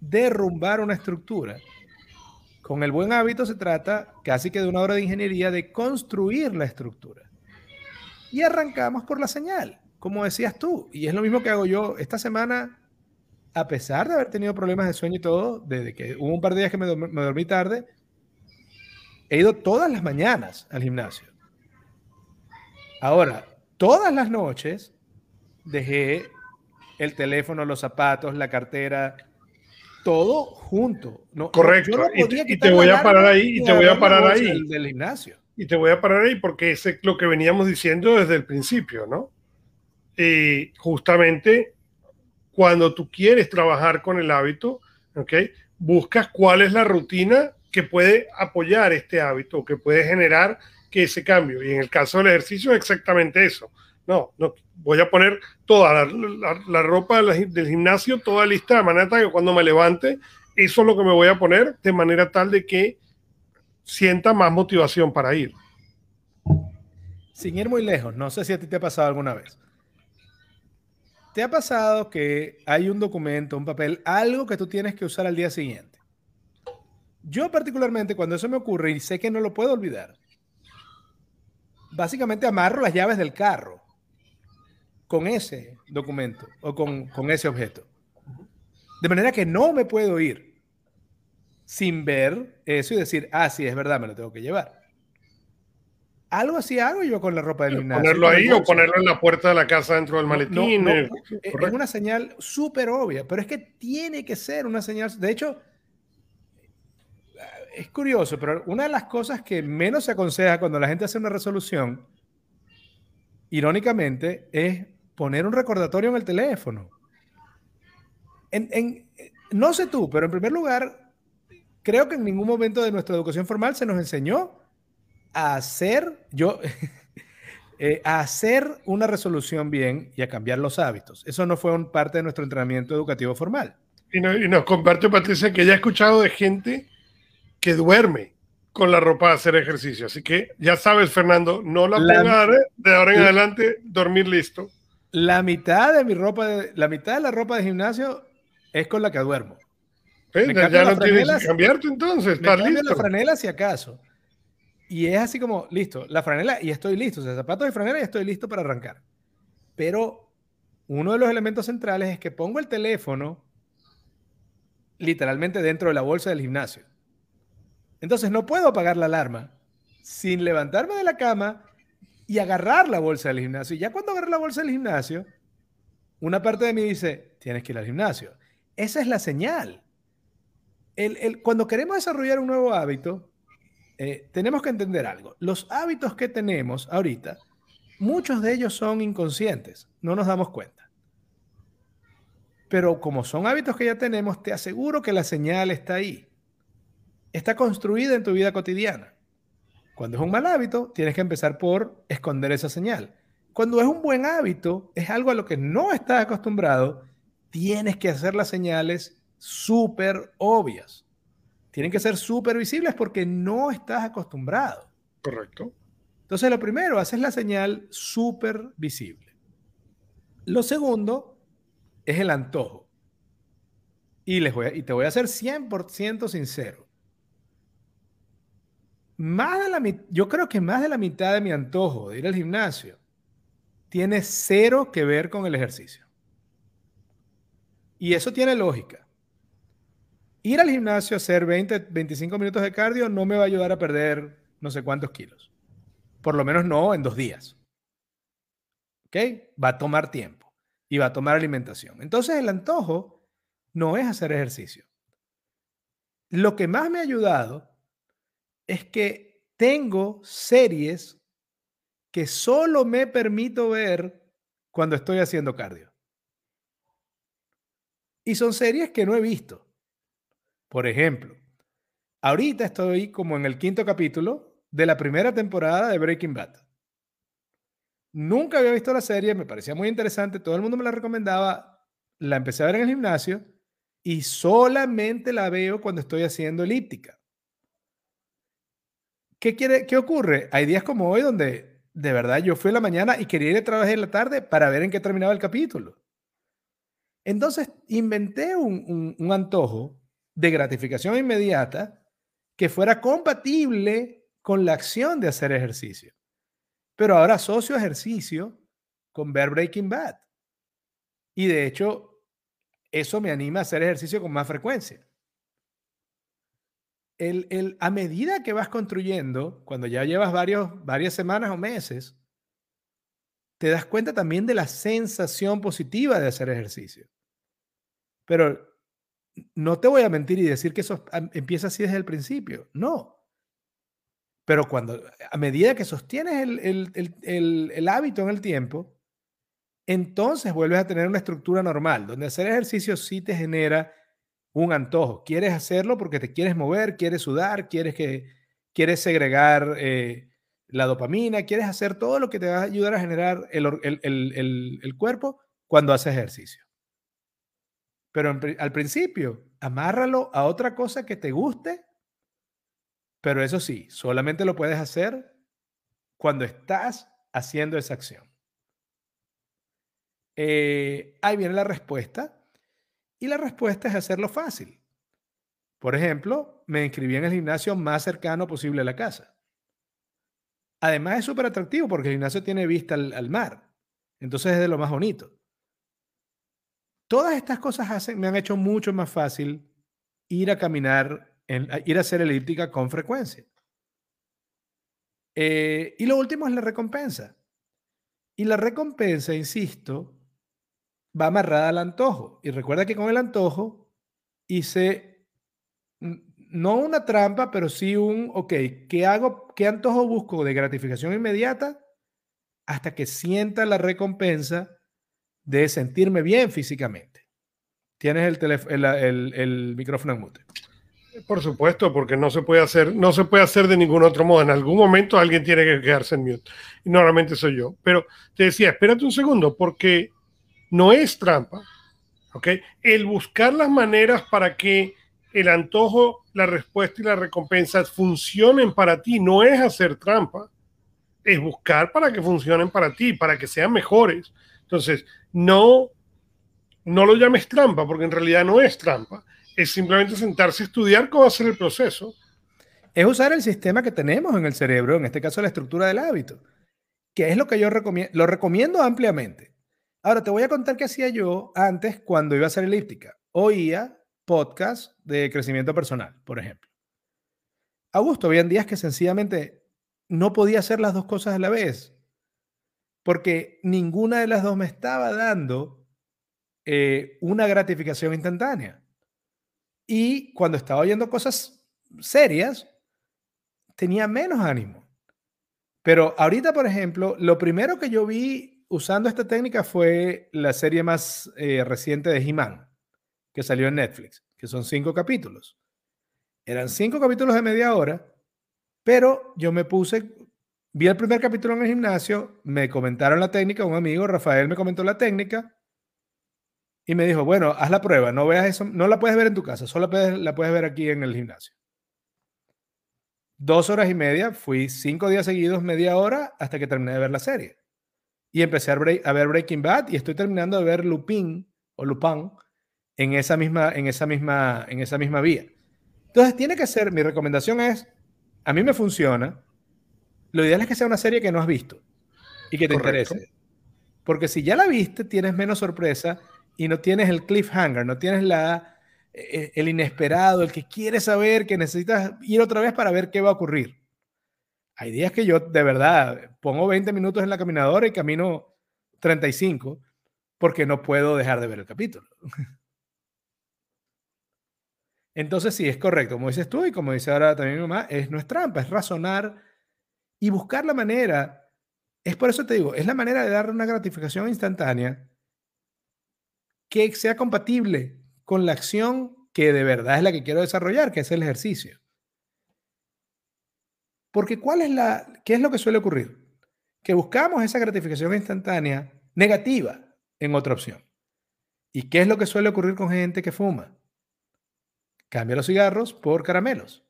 derrumbar una estructura. Con el buen hábito se trata casi que de una obra de ingeniería de construir la estructura y arrancamos por la señal, como decías tú. Y es lo mismo que hago yo esta semana, a pesar de haber tenido problemas de sueño y todo, desde que hubo un par de días que me, dormí tarde, he ido todas las mañanas al gimnasio. Ahora, todas las noches dejé el teléfono, los zapatos, la cartera, todo junto. No, Correcto. y, te voy a parar ahí. Y te voy a parar ahí. Del, gimnasio. Y te voy a parar ahí porque es lo que veníamos diciendo desde el principio, ¿no? Y justamente cuando tú quieres trabajar con el hábito, ¿ok? Buscas cuál es la rutina que puede apoyar este hábito, que puede generar que ese cambio. Y en el caso del ejercicio es exactamente eso. No, no voy a poner toda la, ropa del gimnasio, toda lista de manera que cuando me levante, eso es lo que me voy a poner de manera tal de que sienta más motivación para ir. Sin ir muy lejos, no sé si a ti te ha pasado alguna vez. ¿Te ha pasado que hay un documento, un papel, algo que tú tienes que usar al día siguiente? Yo particularmente cuando eso me ocurre y sé que no lo puedo olvidar, básicamente amarro las llaves del carro con ese documento o con, con ese objeto. De manera que no me puedo ir sin ver eso y decir, ah, sí, es verdad, me lo tengo que llevar. Algo así hago yo con la ropa del gimnasio. Ponerlo ahí o ponerlo en la puerta de la casa dentro del maletín. Eh, es una señal súper obvia, pero es que tiene que ser una señal. De hecho, es curioso, pero una de las cosas que menos se aconseja cuando la gente hace una resolución, irónicamente, es poner un recordatorio en el teléfono. En, no sé tú, pero en primer lugar, creo que en ningún momento de nuestra educación formal se nos enseñó a hacer, yo, eh, a hacer una resolución bien y a cambiar los hábitos. Eso no fue un parte de nuestro entrenamiento educativo formal. Y, y nos comparte Patricia que ya he escuchado de gente que duerme con la ropa de hacer ejercicio. Así que ya sabes, Fernando, no la, la de ahora en adelante, dormir listo. La mitad de mi ropa, la mitad de la ropa de gimnasio es con la que duermo. Ya no tienes que cambiarte entonces, me cambio la franela si acaso. Y es así como, listo, la franela y estoy listo. O sea, zapatos de franela y estoy listo para arrancar. Pero uno de los elementos centrales es que pongo el teléfono literalmente dentro de la bolsa del gimnasio. Entonces no puedo apagar la alarma sin levantarme de la cama y agarrar la bolsa del gimnasio. Y ya cuando agarro la bolsa del gimnasio, una parte de mí dice, tienes que ir al gimnasio. Esa es la señal. Cuando queremos desarrollar un nuevo hábito, eh, tenemos que entender algo. Los hábitos que tenemos ahorita, muchos de ellos son inconscientes, no nos damos cuenta. Pero como son hábitos que ya tenemos, te aseguro que la señal está ahí. Está construida en tu vida cotidiana. Cuando es un mal hábito, tienes que empezar por esconder esa señal. Cuando es un buen hábito, es algo a lo que no estás acostumbrado, tienes que hacer las señales súper obvias. Tienen que ser súper visibles porque no estás acostumbrado. Correcto. Entonces, lo primero, haces la señal súper visible. Lo segundo es el antojo. Y, les voy y te voy a ser 100% sincero más de la yo creo que más de la mitad de mi antojo de ir al gimnasio tiene cero que ver con el ejercicio. Y eso tiene lógica. Ir al gimnasio a hacer 20, 25 minutos de cardio no me va a ayudar a perder no sé cuántos kilos. Por lo menos no en dos días. ¿Ok? Va a tomar tiempo y va a tomar alimentación. Entonces el antojo no es hacer ejercicio. Lo que más me ha ayudado es que tengo series que solo me permito ver cuando estoy haciendo cardio. Y son series que no he visto. Por ejemplo, ahorita estoy como en el quinto capítulo de la primera temporada de Breaking Bad. Nunca había visto la serie, me parecía muy interesante, todo el mundo me la recomendaba, la empecé a ver en el gimnasio y solamente la veo cuando estoy haciendo elíptica. ¿Qué, quiere, ¿Qué ocurre? Hay días como hoy donde de verdad yo fui a la mañana y quería ir a trabajar en la tarde para ver en qué terminaba el capítulo. Entonces inventé un, un antojo de gratificación inmediata que fuera compatible con la acción de hacer ejercicio. Pero ahora asocio ejercicio con ver Breaking Bad. Y de hecho, eso me anima a hacer ejercicio con más frecuencia el, a medida que vas construyendo, cuando ya llevas varios, varias semanas o meses, te das cuenta también de la sensación positiva de hacer ejercicio. Pero no te voy a mentir y decir que eso empieza así desde el principio. No. Pero cuando, a medida que sostienes el, hábito en el tiempo, entonces vuelves a tener una estructura normal, donde hacer ejercicio sí te genera un antojo. Quieres hacerlo porque te quieres mover, quieres sudar, quieres, que, quieres segregar eh, la dopamina, quieres hacer todo lo que te va a ayudar a generar el, cuerpo cuando haces ejercicio. Pero al principio, amárralo a otra cosa que te guste, pero eso sí, solamente lo puedes hacer cuando estás haciendo esa acción. Eh, ahí viene la respuesta. Y la respuesta es hacerlo fácil. Por ejemplo, me inscribí en el gimnasio más cercano posible a la casa. Además es súper atractivo porque el gimnasio tiene vista al, mar. Entonces es de lo más bonito. Todas estas cosas me han hecho mucho más fácil ir a caminar, ir a hacer elíptica con frecuencia. Eh, y lo último es la recompensa. Y la recompensa, insisto, va amarrada al antojo. Y recuerda que con el antojo hice no una trampa, pero sí un, ok, ¿qué hago? ¿Qué antojo busco de gratificación inmediata? Hasta que sienta la recompensa de sentirme bien físicamente. Tienes el, el, el, micrófono en mute. Por supuesto, porque no se puede hacer, no se puede hacer de ningún otro modo. En algún momento alguien tiene que quedarse en mute. Y normalmente soy yo. Pero te decía, espérate un segundo, porque no es trampa. ¿ok? El buscar las maneras para que el antojo, la respuesta y la recompensa funcionen para ti no es hacer trampa, es buscar para que funcionen para ti, para que sean mejores. Entonces, no, no lo llames trampa, porque en realidad no es trampa, es simplemente sentarse a estudiar cómo hacer el proceso. Es usar el sistema que tenemos en el cerebro, en este caso la estructura del hábito, que es lo que yo recomiendo, lo recomiendo ampliamente. Ahora te voy a contar qué hacía yo antes cuando iba a hacer elíptica. Oía podcast de crecimiento personal, por ejemplo. Augusto, habían días que sencillamente no podía hacer las dos cosas a la vez, porque ninguna de las dos me estaba dando eh, una gratificación instantánea. Y cuando estaba oyendo cosas serias, tenía menos ánimo. Pero ahorita, por ejemplo, lo primero que yo vi usando esta técnica fue la serie más eh, reciente de He-Man, que salió en Netflix, que son cinco capítulos. Eran cinco capítulos de media hora, pero yo me puse, vi el primer capítulo en el gimnasio, me comentaron la técnica, un amigo, Rafael, me comentó la técnica y me dijo, bueno, haz la prueba, no veas eso, no la puedes ver en tu casa, solo la puedes ver aquí en el gimnasio. Dos horas y media, fui cinco días seguidos, media hora, hasta que terminé de ver la serie y empecé a, ver Breaking Bad y estoy terminando de ver Lupin o Lupin en esa misma, en esa misma, en esa misma vía. Entonces tiene que ser, mi recomendación es, a mí me funciona, lo ideal es que sea una serie que no has visto y que te interese. Porque si ya la viste, tienes menos sorpresa y no tienes el cliffhanger, no tienes la, e, el inesperado, el que quiere saber, que necesitas ir otra vez para ver qué va a ocurrir. Hay días que yo de verdad pongo 20 minutos en la caminadora y camino 35 porque no puedo dejar de ver el capítulo. Entonces sí, es correcto, como dices tú y como dice ahora también mi mamá, es, no es trampa, es razonar y buscar la manera, es por eso te digo, es la manera de dar una gratificación instantánea que sea compatible con la acción que de verdad es la que quiero desarrollar, que es el ejercicio. Porque ¿cuál es la, qué es lo que suele ocurrir? Que buscamos esa gratificación instantánea negativa en otra opción. ¿Y qué es lo que suele ocurrir con gente que fuma? Cambia los cigarros por caramelos.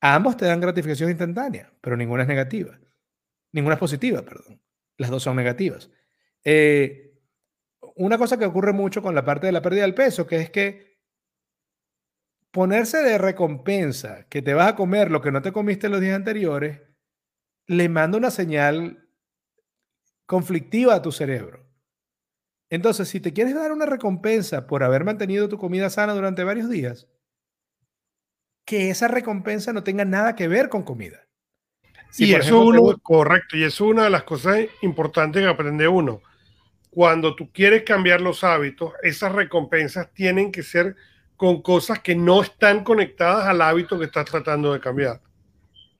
Ambos te dan gratificación instantánea, pero ninguna es negativa. Ninguna es positiva, perdón. Las dos son negativas. Eh, una cosa que ocurre mucho con la parte de la pérdida del peso, que es que ponerse de recompensa que te vas a comer lo que no te comiste los días anteriores, le manda una señal conflictiva a tu cerebro. Entonces, si te quieres dar una recompensa por haber mantenido tu comida sana durante varios días, que esa recompensa no tenga nada que ver con comida. y eso uno, correcto, y es una de las cosas importantes que aprende uno. cuando tú quieres cambiar los hábitos, esas recompensas tienen que ser con cosas que no están conectadas al hábito que estás tratando de cambiar.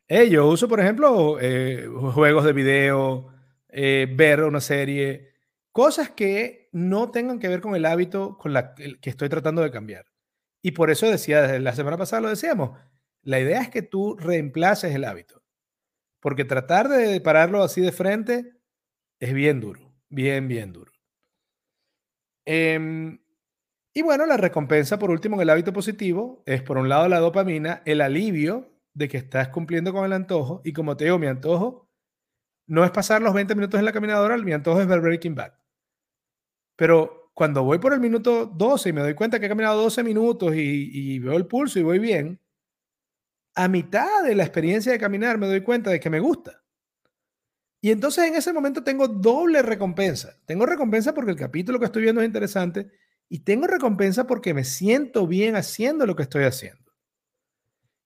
Eh, yo uso, por ejemplo, eh, juegos de video, eh, ver una serie, cosas que no tengan que ver con el hábito con la que estoy tratando de cambiar. Y por eso decía, desde la semana pasada lo decíamos, la idea es que tú reemplaces el hábito. Porque tratar de pararlo así de frente es bien duro, bien, bien duro. Em, y bueno, la recompensa por último en el hábito positivo es por un lado la dopamina, el alivio de que estás cumpliendo con el antojo. Y como te digo, mi antojo no es pasar los 20 minutos en la caminadora, mi antojo es ver Breaking Bad. Pero cuando voy por el minuto 12 y me doy cuenta que he caminado 12 minutos y, veo el pulso y voy bien, a mitad de la experiencia de caminar me doy cuenta de que me gusta. Y entonces en ese momento tengo doble recompensa. Tengo recompensa porque el capítulo que estoy viendo es interesante y tengo recompensa porque me siento bien haciendo lo que estoy haciendo.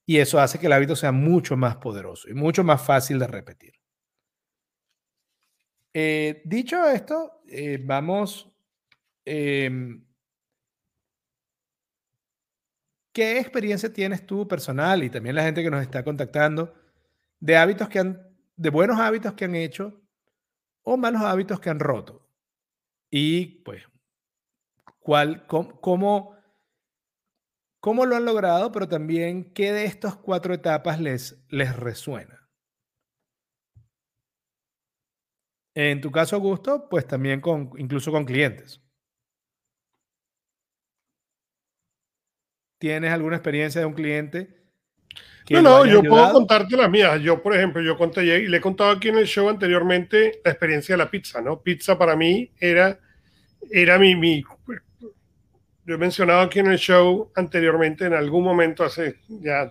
Y eso hace que el hábito sea mucho más poderoso y mucho más fácil de repetir. Eh, dicho esto, eh, vamos... Em, ¿Qué experiencia tienes tú personal y también la gente que nos está contactando de hábitos que han de buenos hábitos que han hecho o malos hábitos que han roto. Y pues, cuál, cómo, cómo, lo han logrado, pero también qué de estas cuatro etapas les, les resuena. En tu caso, Augusto, pues también con, incluso con clientes. ¿Tienes alguna experiencia de un cliente no, no, yo puedo contarte las mías. Yo, por ejemplo, yo conté y le he contado aquí en el show anteriormente la experiencia de la pizza, ¿no? Pizza para mí era, era mi, mi yo he mencionado aquí en el show anteriormente, en algún momento hace ya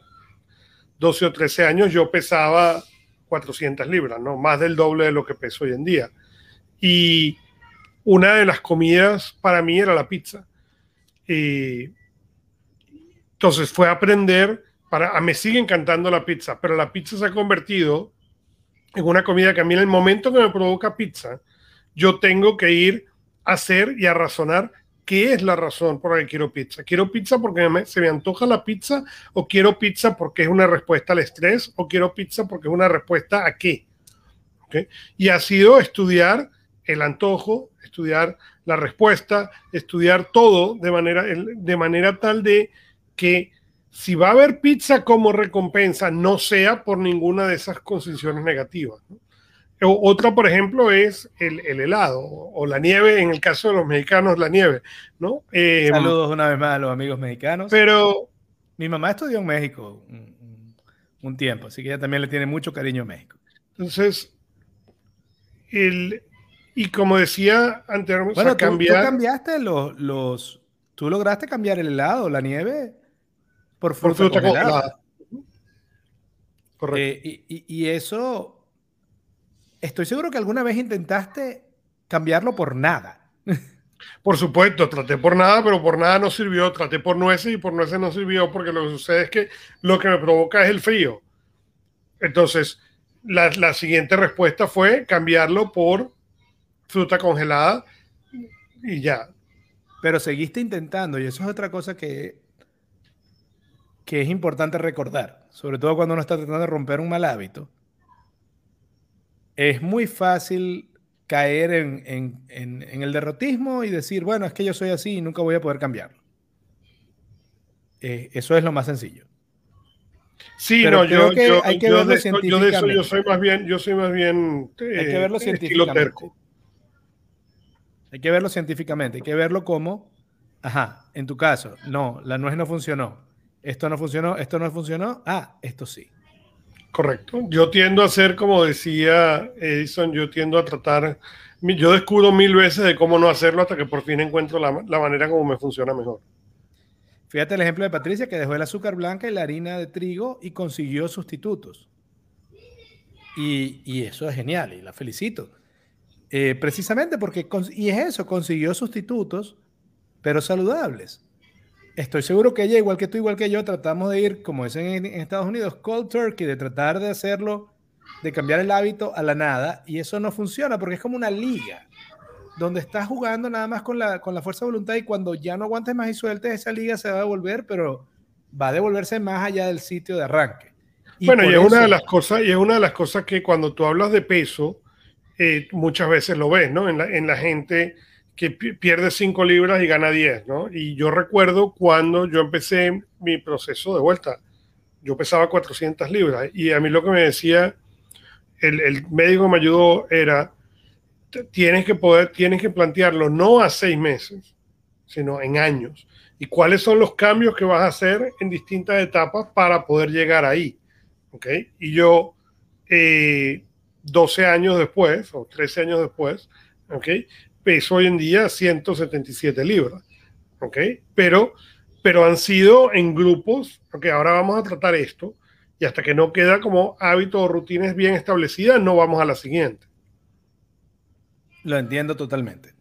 12 o 13 años, yo pesaba 400 libras, ¿no? Más del doble de lo que peso hoy en día. Y una de las comidas para mí era la pizza. Y entonces fue aprender para, me sigue encantando la pizza, pero la pizza se ha convertido en una comida que a mí en el momento que me provoca pizza, yo tengo que ir a hacer y a razonar qué es la razón por la que quiero pizza. ¿Quiero pizza porque se me antoja la pizza o quiero pizza porque es una respuesta al estrés o quiero pizza porque es una respuesta a qué? Y ha sido estudiar el antojo, estudiar la respuesta, estudiar todo de manera, de manera tal de que si va a haber pizza como recompensa, no sea por ninguna de esas condiciones negativas. otra, por ejemplo, es el, helado o la nieve, en el caso de los mexicanos, la nieve. ¿no? Eh, Saludos una vez más a los amigos mexicanos. Pero mi mamá estudió en México un, tiempo, así que ella también le tiene mucho cariño a México. Entonces, el, y como decía anteriormente, bueno, tú, cambiar... tú cambiaste los, los, tú lograste cambiar el helado, la nieve por fruta, congelada. Correcto. Eh, y, eso, estoy seguro que alguna vez intentaste cambiarlo por nada. Por supuesto, traté por nada, pero por nada no sirvió. Traté por nueces y por nueces no sirvió porque lo que sucede es que lo que me provoca es el frío. Entonces, la, la siguiente respuesta fue cambiarlo por fruta congelada y ya. Pero seguiste intentando y eso es otra cosa que que es importante recordar, sobre todo cuando uno está tratando de romper un mal hábito, es muy fácil caer en, el derrotismo y decir, bueno, es que yo soy así y nunca voy a poder cambiarlo. Eh, eso es lo más sencillo. Sí, no, yo, yo, hay que yo, verlo científicamente. yo soy más bien, yo soy más bien hay que verlo eh, científicamente. Hay que verlo científicamente, hay que verlo como, ajá, en tu caso, no, la nuez no funcionó esto no funcionó, esto no funcionó, ah, esto sí. Correcto. Yo tiendo a ser, como decía Edison, yo tiendo a tratar, yo descuido mil veces de cómo no hacerlo hasta que por fin encuentro la, manera como me funciona mejor. Fíjate el ejemplo de Patricia que dejó el azúcar blanca y la harina de trigo y consiguió sustitutos. Y, eso es genial y la felicito. Eh, precisamente porque, y es eso, consiguió sustitutos, pero saludables. Estoy seguro que ella, igual que tú, igual que yo, tratamos de ir, como dicen en, Estados Unidos, cold turkey, de tratar de hacerlo, de cambiar el hábito a la nada, y eso no funciona porque es como una liga donde estás jugando nada más con la, con la fuerza de voluntad y cuando ya no aguantes más y sueltes, esa liga se va a devolver, pero va a devolverse más allá del sitio de arranque. bueno, y es una de las cosas, y es una de las cosas que cuando tú hablas de peso, eh, muchas veces lo ves, ¿no? En la, en la gente que pierde 5 libras y gana 10, ¿no? Y yo recuerdo cuando yo empecé mi proceso de vuelta, yo pesaba 400 libras y a mí lo que me decía el, el médico me ayudó era, tienes que poder, tienes que plantearlo no a seis meses, sino en años. ¿Y cuáles son los cambios que vas a hacer en distintas etapas para poder llegar ahí? ¿Ok? Y yo, 12 eh, años después, o 13 años después, ¿ok? Peso hoy en día 177 libras, ¿ok? Pero, pero han sido en grupos, ok, ahora vamos a tratar esto, y hasta que no queda como hábito o rutinas bien establecidas, no vamos a la siguiente. Lo entiendo totalmente.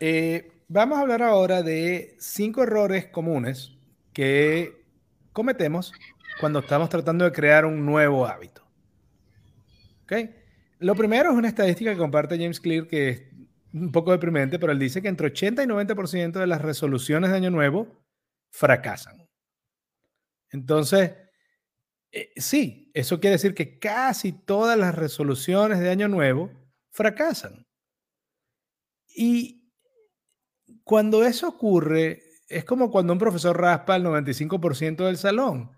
Eh, vamos a hablar ahora de cinco errores comunes que cometemos cuando estamos tratando de crear un nuevo hábito. ¿Okay? Lo primero es una estadística que comparte James Clear que un poco deprimente, pero él dice que entre 80 y 90% de las resoluciones de Año Nuevo fracasan. Entonces, eh, sí, eso quiere decir que casi todas las resoluciones de Año Nuevo fracasan. Y cuando eso ocurre, es como cuando un profesor raspa el 95% del salón.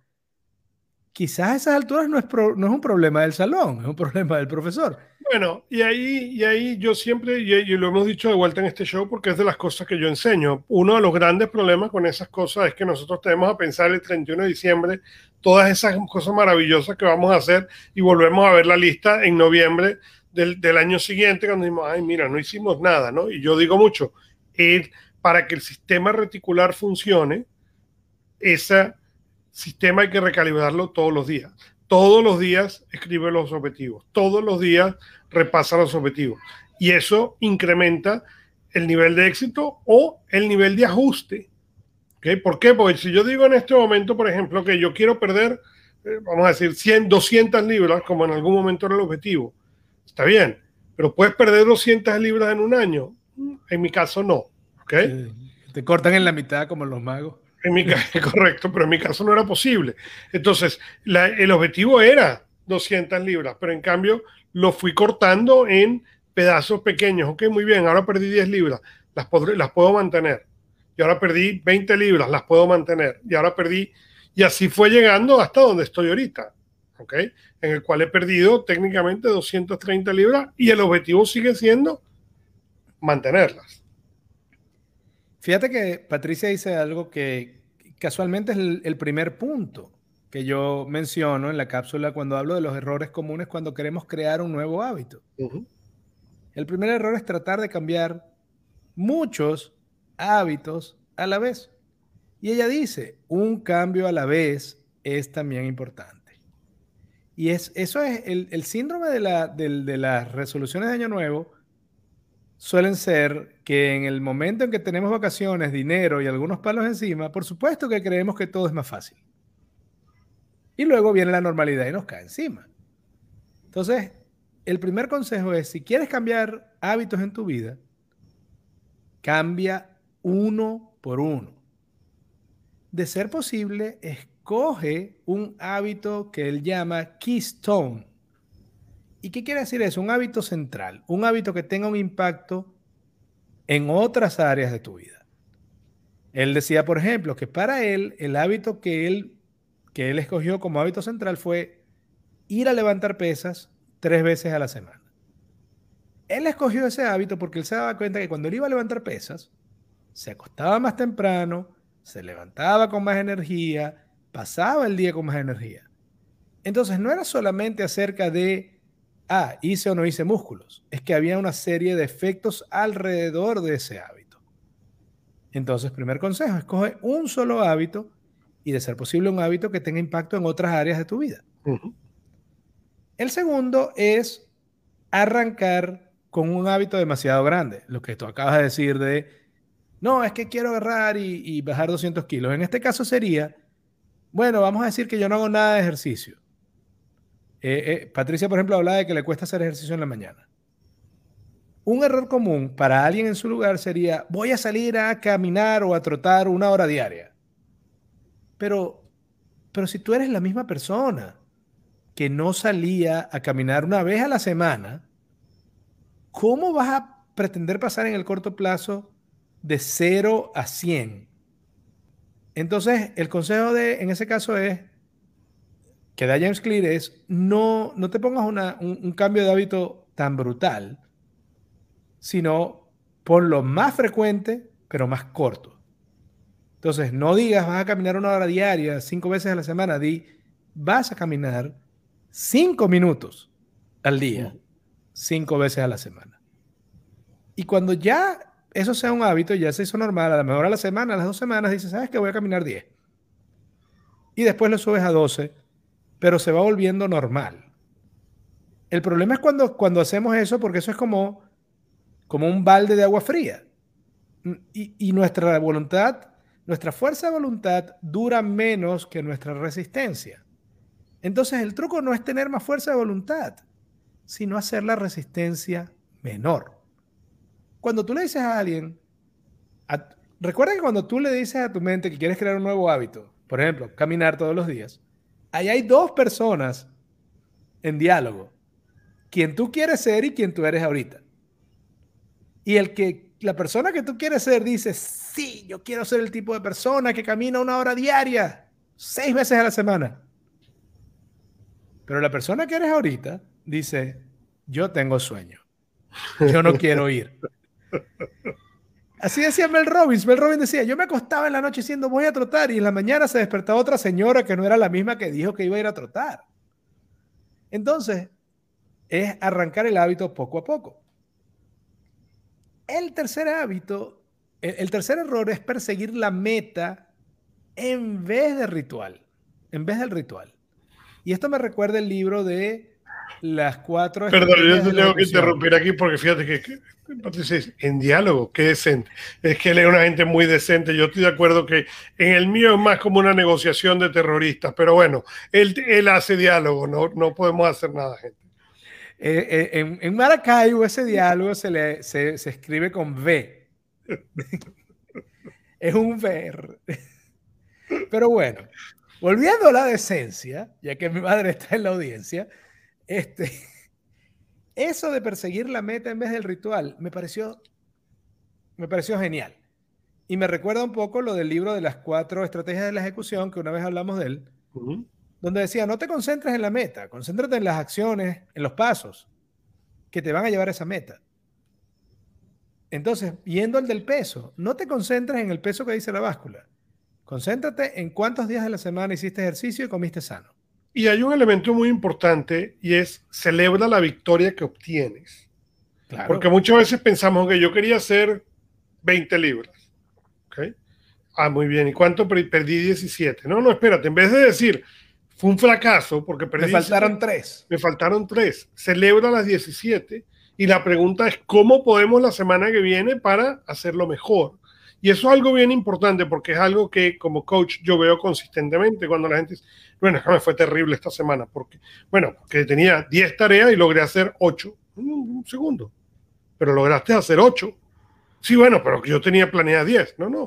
Quizás a esas alturas no es, no es un problema del salón, es un problema del profesor. Bueno, y ahí, y ahí yo siempre, y, lo hemos dicho de vuelta en este show, porque es de las cosas que yo enseño. Uno de los grandes problemas con esas cosas es que nosotros tenemos a pensar el 31 de diciembre todas esas cosas maravillosas que vamos a hacer y volvemos a ver la lista en noviembre del, del año siguiente cuando decimos, ay, mira, no hicimos nada, ¿no? Y yo digo mucho, para que el sistema reticular funcione, ese sistema hay que recalibrarlo todos los días. Todos los días escribe los objetivos, todos los días repasa los objetivos. Y eso incrementa el nivel de éxito o el nivel de ajuste. ¿Okay? ¿Por qué? Porque si yo digo en este momento, por ejemplo, que yo quiero perder, eh, vamos a decir, 100, 200 libras, como en algún momento era el objetivo, está bien, pero puedes perder 200 libras en un año. En mi caso, no. ¿okay? te cortan en la mitad como los magos. En mi caso, correcto, pero en mi caso no era posible. Entonces, el objetivo era 200 libras, pero en cambio lo fui cortando en pedazos pequeños. Ok, muy bien, ahora perdí 10 libras, las, las puedo mantener. Y ahora perdí 20 libras, las puedo mantener. Y ahora perdí, y así fue llegando hasta donde estoy ahorita. ¿ok? En el cual he perdido técnicamente 230 libras y el objetivo sigue siendo mantenerlas. Fíjate que Patricia dice algo que casualmente es el, primer punto que yo menciono en la cápsula cuando hablo de los errores comunes cuando queremos crear un nuevo hábito. El primer error es tratar de cambiar muchos hábitos a la vez. Y ella dice, un cambio a la vez es también importante. Y es, eso es el, síndrome de, la, de, las resoluciones de Año Nuevo. Suelen ser que en el momento en que tenemos vacaciones, dinero y algunos palos encima, por supuesto que creemos que todo es más fácil. Y luego viene la normalidad y nos cae encima. Entonces, el primer consejo es, si quieres cambiar hábitos en tu vida, cambia uno por uno. De ser posible, es coge un hábito que él llama keystone. ¿Y qué quiere decir eso? Un hábito central, un hábito que tenga un impacto en otras áreas de tu vida. Él decía, por ejemplo, que para él el hábito que él, que él escogió como hábito central fue ir a levantar pesas tres veces a la semana. Él escogió ese hábito porque él se daba cuenta que cuando él iba a levantar pesas, se acostaba más temprano, se levantaba con más energía, pasaba el día con más energía. Entonces no era solamente acerca de, ah, hice o no hice músculos, es que había una serie de efectos alrededor de ese hábito. Entonces, primer consejo, escoge un solo hábito y de ser posible un hábito que tenga impacto en otras áreas de tu vida. El segundo es arrancar con un hábito demasiado grande, lo que tú acabas de decir de, no, es que quiero agarrar y, y bajar 200 kilos. En este caso sería, bueno, vamos a decir que yo no hago nada de ejercicio. Eh, eh, Patricia, por ejemplo, hablaba de que le cuesta hacer ejercicio en la mañana. Un error común para alguien en su lugar sería, voy a salir a caminar o a trotar una hora diaria. Pero, pero si tú eres la misma persona que no salía a caminar una vez a la semana, ¿cómo vas a pretender pasar en el corto plazo de 0 a 100? Entonces, el consejo de, en ese caso es, que da James Clear es, no, no te pongas un, cambio de hábito tan brutal, sino lo más frecuente, pero más corto. Entonces, no digas vas a caminar una hora diaria, cinco veces a la semana, di vas a caminar cinco minutos al día, cinco veces a la semana. Y cuando ya eso sea un hábito, ya se hizo normal, a lo mejor a la semana, a las dos semanas, dices, ¿sabes que Voy a caminar 10. Y después lo subes a 12 pero se va volviendo normal. El problema es cuando, cuando hacemos eso, porque eso es como, como un balde de agua fría. Y, y nuestra voluntad, nuestra fuerza de voluntad dura menos que nuestra resistencia. Entonces el truco no es tener más fuerza de voluntad, sino hacer la resistencia menor. Cuando tú le dices a alguien, recuerda que cuando tú le dices a tu mente que quieres crear un nuevo hábito, por ejemplo, caminar todos los días, ahí hay dos personas en diálogo. Quien tú quieres ser y quien tú eres ahorita. Y el que la persona que tú quieres ser dice, sí, yo quiero ser el tipo de persona que camina una hora diaria, seis veces a la semana. Pero la persona que eres ahorita dice, yo tengo sueño. Yo no quiero ir. Así decía Mel Robbins. Mel Robbins decía, yo me acostaba en la noche diciendo voy a trotar y en la mañana se despertaba otra señora que no era la misma que dijo que iba a ir a trotar. Entonces, es arrancar el hábito poco a poco. El tercer hábito, el, tercer error es perseguir la meta en vez del ritual, en vez del ritual. Y esto me recuerda el libro de las cuatro... Perdón, yo te tengo que interrumpir aquí porque fíjate que en diálogo, qué decente. Es que él es una gente muy decente. Yo estoy de acuerdo que en el mío es más como una negociación de terroristas, pero bueno, él, él hace diálogo, no, no podemos hacer nada, gente. Eh, eh, en, en, Maracaibo ese diálogo se, le, se, se escribe con V. es un ver. Pero bueno, volviendo a la decencia, ya que mi madre está en la audiencia, este, eso de perseguir la meta en vez del ritual me pareció, me pareció genial. Y me recuerda un poco lo del libro de las cuatro estrategias de la ejecución, que una vez hablamos de él, donde decía, no te concentres en la meta, concéntrate en las acciones, en los pasos que te van a llevar a esa meta. Entonces, yendo al del peso, no te concentres en el peso que dice la báscula. Concéntrate en cuántos días de la semana hiciste ejercicio y comiste sano. Y hay un elemento muy importante y es celebra la victoria que obtienes. Porque muchas veces pensamos que yo quería hacer 20 libras. ¿Okay? Ah, muy bien. ¿Y cuánto perdí? 17. No, no, espérate. En vez de decir, fue un fracaso porque perdí. Me faltaron 3. Me faltaron 3. Celebra las 17. Y la pregunta es, ¿cómo podemos la semana que viene para hacerlo mejor? Y eso es algo bien importante porque es algo que como coach yo veo consistentemente cuando la gente dice, bueno, es que me fue terrible esta semana porque, bueno, que tenía 10 tareas y logré hacer 8. Un, segundo. Pero lograste hacer 8. Sí, bueno, pero yo tenía planeada 10. No, no.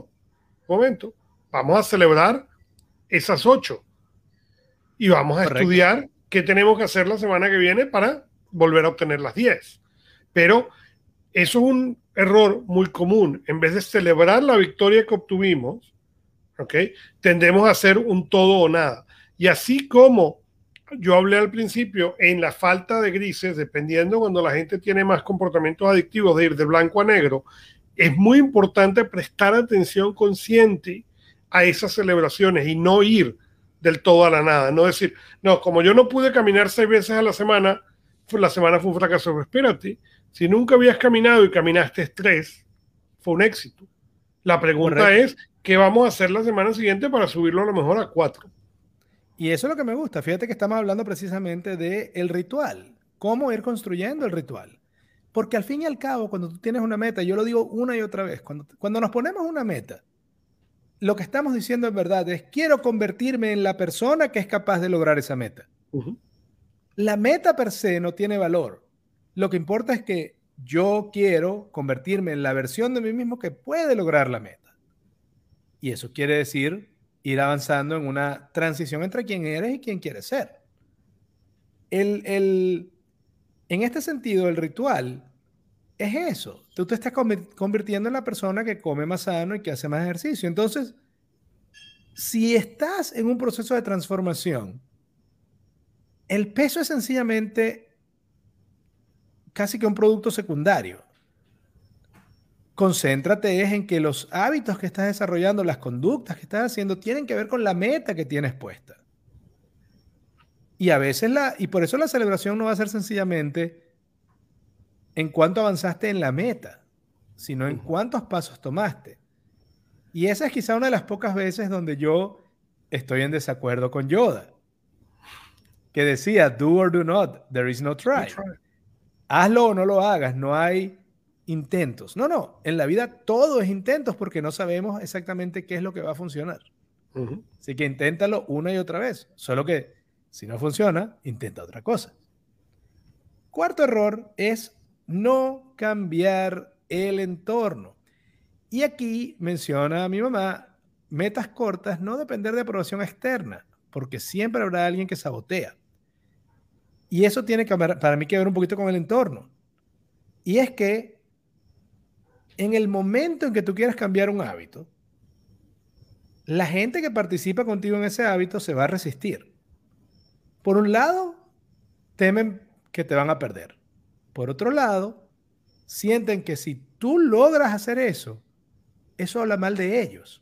Un momento. Vamos a celebrar esas 8. Y vamos a estudiar qué tenemos que hacer la semana que viene para volver a obtener las 10. Pero eso es un error muy común. En vez de celebrar la victoria que obtuvimos, ¿ok? Tendemos a hacer un todo o nada. Y así como yo hablé al principio, en la falta de grises, dependiendo cuando la gente tiene más comportamientos adictivos de ir de blanco a negro, es muy importante prestar atención consciente a esas celebraciones y no ir del todo a la nada. No decir, no, como yo no pude caminar seis veces a la semana, la semana fue un fracaso. espérate, si nunca habías caminado y caminaste tres, fue un éxito. La pregunta es, ¿qué vamos a hacer la semana siguiente para subirlo a lo mejor a cuatro? Y eso es lo que me gusta. Fíjate que estamos hablando precisamente del el ritual, cómo ir construyendo el ritual. Porque al fin y al cabo, cuando tú tienes una meta, yo lo digo una y otra vez, cuando, cuando nos ponemos una meta, lo que estamos diciendo en verdad es, quiero convertirme en la persona que es capaz de lograr esa meta. La meta per se no tiene valor. Lo que importa es que yo quiero convertirme en la versión de mí mismo que puede lograr la meta. Y eso quiere decir ir avanzando en una transición entre quién eres y quién quieres ser. El, el, en este sentido, el ritual es eso. Tú te estás convirtiendo en la persona que come más sano y que hace más ejercicio. Entonces, si estás en un proceso de transformación, el peso es sencillamente casi que un producto secundario. Concéntrate es en que los hábitos que estás desarrollando, las conductas que estás haciendo, tienen que ver con la meta que tienes puesta. Y a veces la, y por eso la celebración no va a ser sencillamente en cuánto avanzaste en la meta, sino en cuántos pasos tomaste. Y esa es quizá una de las pocas veces donde yo estoy en desacuerdo con Yoda, que decía, do or do not, there is no try. Hazlo o no lo hagas, no hay intentos. No, no, en la vida todo es intentos porque no sabemos exactamente qué es lo que va a funcionar. Así que inténtalo una y otra vez, solo que si no funciona, intenta otra cosa. Cuarto error es no cambiar el entorno. Y aquí menciona a mi mamá, metas cortas, no depender de aprobación externa, porque siempre habrá alguien que sabotea. Y eso tiene que, para mí que ver un poquito con el entorno. Y es que en el momento en que tú quieras cambiar un hábito, la gente que participa contigo en ese hábito se va a resistir. Por un lado, temen que te van a perder. Por otro lado, sienten que si tú logras hacer eso, eso habla mal de ellos.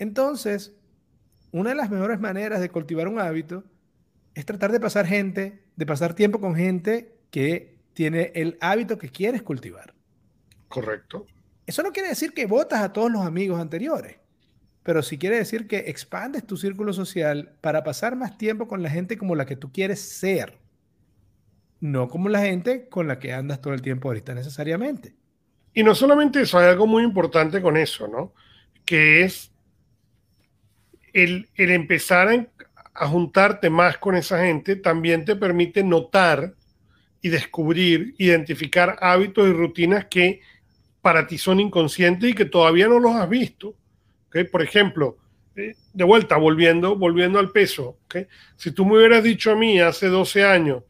Entonces, una de las mejores maneras de cultivar un hábito es tratar de pasar gente, de pasar tiempo con gente que tiene el hábito que quieres cultivar. Correcto. Eso no quiere decir que votas a todos los amigos anteriores, pero sí quiere decir que expandes tu círculo social para pasar más tiempo con la gente como la que tú quieres ser no como la gente con la que andas todo el tiempo ahorita necesariamente. Y no solamente eso, hay algo muy importante con eso, ¿no? Que es el, empezar a, a, juntarte más con esa gente también te permite notar y descubrir, identificar hábitos y rutinas que para ti son inconscientes y que todavía no los has visto. ¿okay? Por ejemplo, eh, de vuelta, volviendo, volviendo al peso. ¿okay? Si tú me hubieras dicho a mí hace 12 años,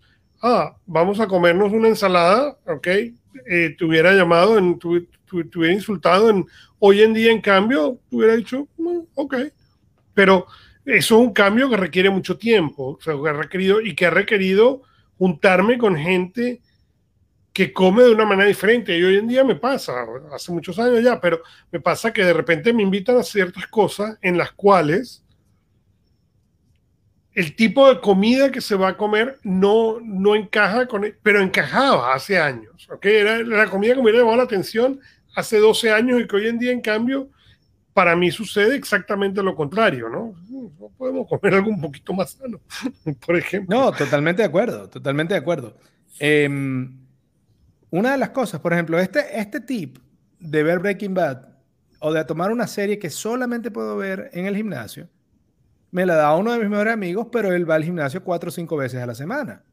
ah, vamos a comernos una ensalada, ok, eh, te hubiera llamado, en, te, hubiera insultado, en, hoy en día en cambio, te hubiera dicho, mm, ok, pero eso es un cambio que requiere mucho tiempo, o que ha requerido, y que ha requerido juntarme con gente que come de una manera diferente. Y hoy en día me pasa, hace muchos años ya, pero me pasa que de repente me invitan a ciertas cosas en las cuales el tipo de comida que se va a comer no, no encaja con, pero encajaba hace años, ¿ok? Era la comida que me hubiera llamado la atención hace 12 años y que hoy en día, en cambio, para mí sucede exactamente lo contrario, ¿no? No podemos comer algo un poquito más sano, por ejemplo. No, totalmente de acuerdo, totalmente de acuerdo. Em, una de las cosas, por ejemplo, este, este tip de ver Breaking Bad o de tomar una serie que solamente puedo ver en el gimnasio, me la da uno de mis mejores amigos, pero él va al gimnasio cuatro o cinco veces a la semana.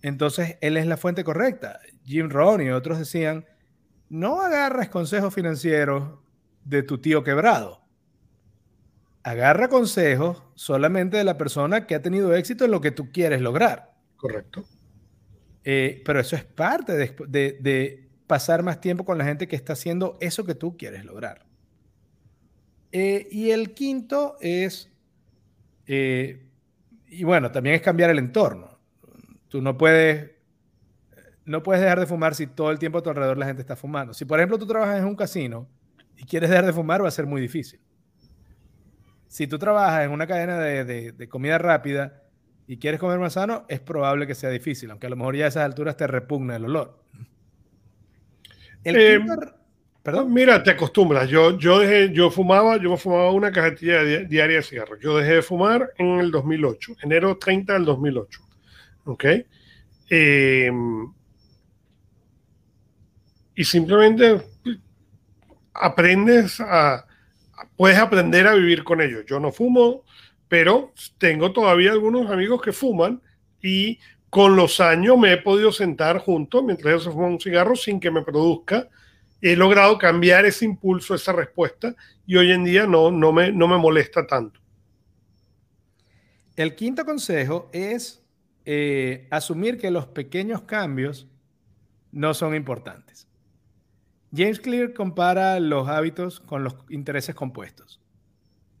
Entonces, él es la fuente correcta. Jim Rohn y otros decían, no agarras consejos financieros de tu tío quebrado. Agarra consejos solamente de la persona que ha tenido éxito en lo que tú quieres lograr. Correcto. Eh, pero eso es parte de, pasar más tiempo con la gente que está haciendo eso que tú quieres lograr. Eh, y el quinto es eh, y bueno, también es cambiar el entorno. Tú no puedes, no puedes dejar de fumar si todo el tiempo a tu alrededor la gente está fumando. Si por ejemplo tú trabajas en un casino y quieres dejar de fumar, va a ser muy difícil. Si tú trabajas en una cadena de, comida rápida y quieres comer más sano, es probable que sea difícil, aunque a lo mejor ya a esas alturas te repugna el olor. El eh, ¿Perdón? Mira, te acostumbras. Yo, yo, dejé, yo fumaba, yo fumaba una cajetilla diaria de cigarros. Yo dejé de fumar en el 2008, enero 30 del 2008. ¿Ok? Em, y simplemente aprendes a, puedes aprender a vivir con ellos. Yo no fumo, pero tengo todavía algunos amigos que fuman y con los años me he podido sentar junto mientras ellos fuman un cigarro sin que me produzca. He logrado cambiar ese impulso, esa respuesta, y hoy en día no, no, me, no me molesta tanto. El quinto consejo es eh, asumir que los pequeños cambios no son importantes. James Clear compara los hábitos con los intereses compuestos,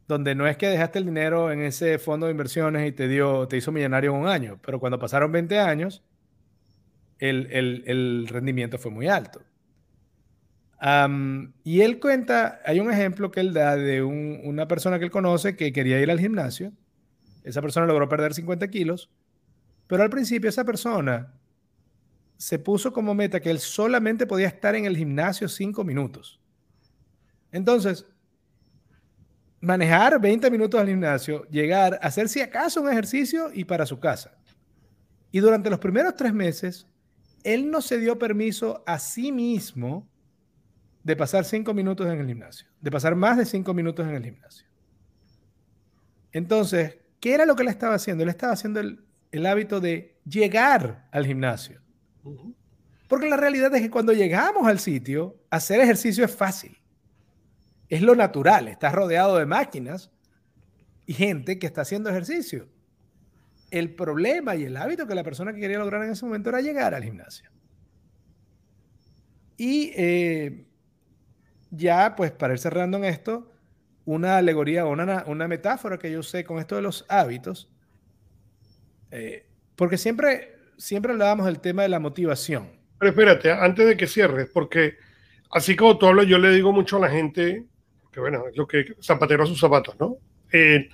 donde no es que dejaste el dinero en ese fondo de inversiones y te, dio, te hizo millonario en un año, pero cuando pasaron 20 años, el, rendimiento fue muy alto. y él cuenta, hay un ejemplo que él da de una persona que él conoce que quería ir al gimnasio. Esa persona logró perder 50 kilos, pero al principio esa persona se puso como meta que él solamente podía estar en el gimnasio cinco minutos. Entonces, manejar 20 minutos al gimnasio, llegar, hacer si acaso un ejercicio y para su casa. Y durante los primeros tres meses, él no se dio permiso a sí mismo de pasar cinco minutos en el gimnasio, de pasar más de cinco minutos en el gimnasio. Entonces, ¿qué era lo que él estaba haciendo? Él estaba haciendo el, el hábito de llegar al gimnasio. Porque la realidad es que cuando llegamos al sitio, hacer ejercicio es fácil. Es lo natural. Estás rodeado de máquinas y gente que está haciendo ejercicio. El problema y el hábito que la persona que quería lograr en ese momento era llegar al gimnasio. Y eh, ya, pues para ir cerrando en esto, una alegoría una, una, metáfora que yo sé con esto de los hábitos, eh, porque siempre siempre hablábamos del tema de la motivación. Pero espérate, antes de que cierres, porque así como tú hablas, yo le digo mucho a la gente, que bueno, es lo que zapatero a sus zapatos, ¿no? Eh,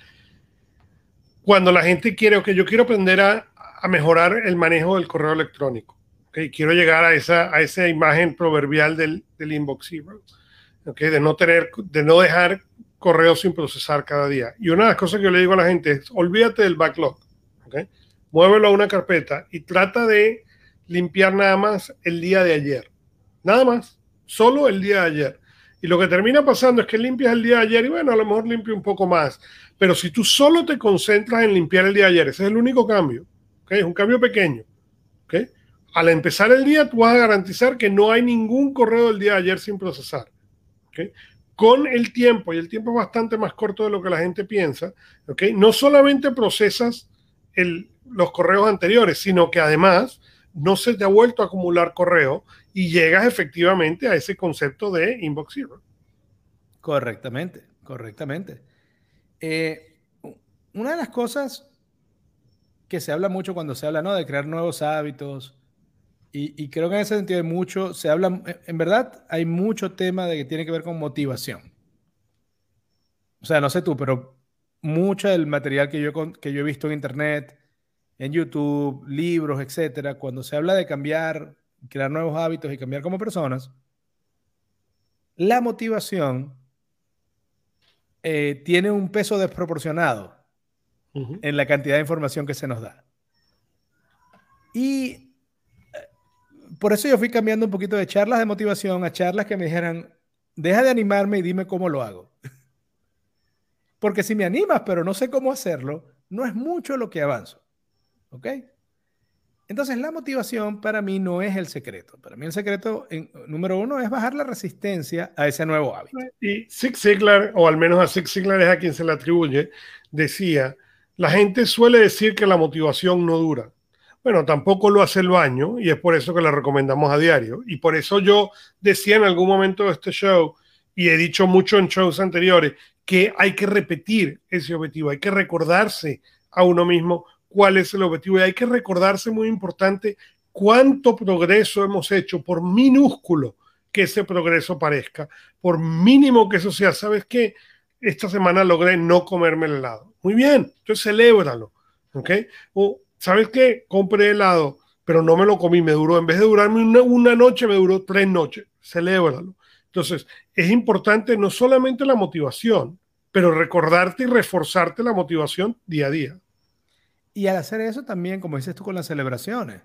cuando la gente quiere, ok, yo quiero aprender a, mejorar el manejo del correo electrónico, ok, quiero llegar a esa, a esa imagen proverbial del, del inbox zero, ok, de no tener, de no dejar correos sin procesar cada día. Y una de las cosas que yo le digo a la gente es, olvídate del backlog, ok, muévelo a una carpeta y trata de limpiar nada más el día de ayer. Nada más, solo el día de ayer. Y lo que termina pasando es que limpias el día de ayer y bueno, a lo mejor limpia un poco más. Pero si tú solo te concentras en limpiar el día de ayer, ese es el único cambio. Es un cambio pequeño. Al empezar el día, tú vas a garantizar que no hay ningún correo del día de ayer sin procesar. Con el tiempo, y el tiempo es bastante más corto de lo que la gente piensa, no solamente procesas el, los correos anteriores, sino que además no se te ha vuelto a acumular correo y llegas efectivamente a ese concepto de inbox zero. Correctamente, correctamente. Eh, una de las cosas que se habla mucho cuando se habla ¿no? de crear nuevos hábitos, y, creo que en ese sentido hay mucho, se habla, en verdad hay mucho tema de que tiene que ver con motivación. O sea, no sé tú, pero mucho del material que yo, que yo he visto en internet, en YouTube, libros, etcétera, cuando se habla de cambiar, crear nuevos hábitos y cambiar como personas, la motivación eh, tiene un peso desproporcionado en la cantidad de información que se nos da. Y eh, por eso yo fui cambiando un poquito de charlas de motivación a charlas que me dijeran, deja de animarme y dime cómo lo hago. Porque si me animas, pero no sé cómo hacerlo, no es mucho lo que avanzo. ¿Ok? Entonces la motivación para mí no es el secreto. Para mí el secreto, número uno, es bajar la resistencia a ese nuevo hábito. Y Zig Ziglar, o al menos a Zig Ziglar es a quien se le atribuye, decía, la gente suele decir que la motivación no dura. Bueno, tampoco lo hace el baño y es por eso que la recomendamos a diario. Y por eso yo decía en algún momento de este show, y he dicho mucho en shows anteriores, que hay que repetir ese objetivo, hay que recordarse a uno mismo cuál es el objetivo. Y hay que recordarse muy importante cuánto progreso hemos hecho, por minúsculo que ese progreso parezca, por mínimo que eso sea. ¿Sabes qué? Esta semana logré no comerme el helado. Muy bien, entonces celébralo. ¿Ok? O, ¿sabes qué? Compré helado, pero no me lo comí, me duró, en vez de durarme una, una noche, me duró tres noches. Celébralo. Entonces, es importante no solamente la motivación, pero recordarte y reforzarte la motivación día a día. Y al hacer eso también, como dices tú con las celebraciones,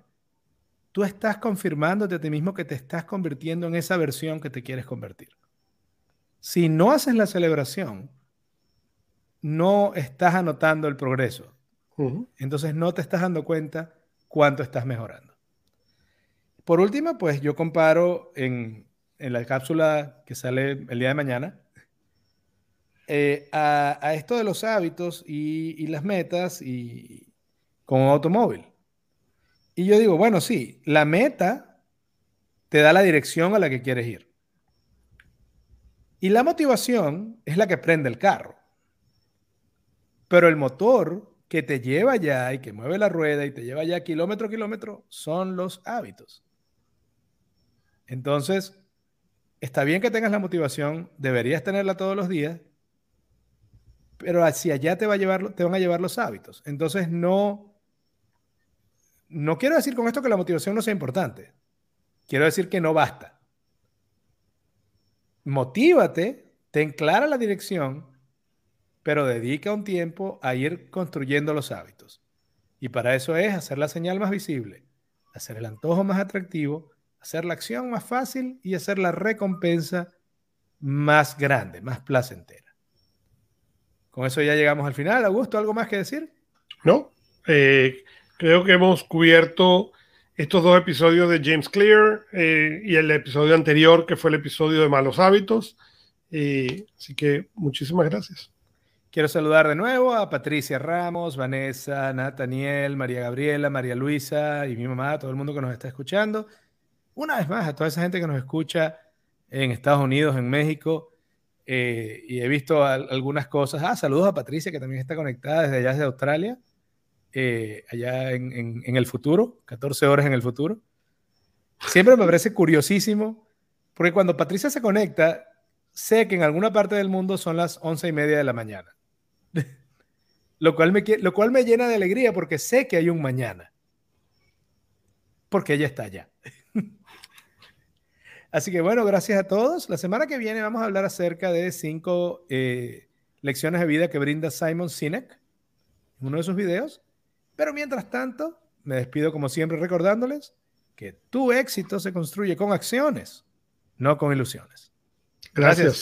tú estás confirmándote a ti mismo que te estás convirtiendo en esa versión que te quieres convertir. Si no haces la celebración, no estás anotando el progreso. Entonces no te estás dando cuenta cuánto estás mejorando. Por último, pues yo comparo en, la cápsula que sale el día de mañana eh, a, esto de los hábitos y, y las metas y con un automóvil. Y yo digo, bueno, sí, la meta te da la dirección a la que quieres ir. Y la motivación es la que prende el carro. Pero el motor que te lleva allá y que mueve la rueda y te lleva allá kilómetro a kilómetro son los hábitos. Entonces, está bien que tengas la motivación, deberías tenerla todos los días, pero hacia allá te, va a llevar, te van a llevar los hábitos. Entonces, no, no quiero decir con esto que la motivación no sea importante. Quiero decir que no basta. Motívate, ten clara la dirección, pero dedica un tiempo a ir construyendo los hábitos. Y para eso es hacer la señal más visible, hacer el antojo más atractivo, hacer la acción más fácil y hacer la recompensa más grande, más placentera. Con eso ya llegamos al final. Augusto, ¿algo más que decir? No, eh, creo que hemos cubierto estos dos episodios de James Clear eh, y el episodio anterior, que fue el episodio de malos hábitos. así que muchísimas gracias. Quiero saludar de nuevo a Patricia Ramos, Vanessa, Nathaniel, María Gabriela, María Luisa y mi mamá, todo el mundo que nos está escuchando. Una vez más, a toda esa gente que nos escucha en Estados Unidos, en México, eh, y he visto algunas cosas. Ah, saludos a Patricia, que también está conectada desde allá, desde Australia. Eh, allá en, el futuro, 14 horas en el futuro. Siempre me parece curiosísimo, porque cuando Patricia se conecta, sé que en alguna parte del mundo son las once y media de la mañana. lo, cual me, lo cual me llena de alegría porque sé que hay un mañana. Porque ella está allá. Así que bueno, gracias a todos. La semana que viene vamos a hablar acerca de cinco eh, lecciones de vida que brinda Simon Sinek en uno de sus videos. Pero mientras tanto, me despido como siempre recordándoles que tu éxito se construye con acciones, no con ilusiones. Gracias.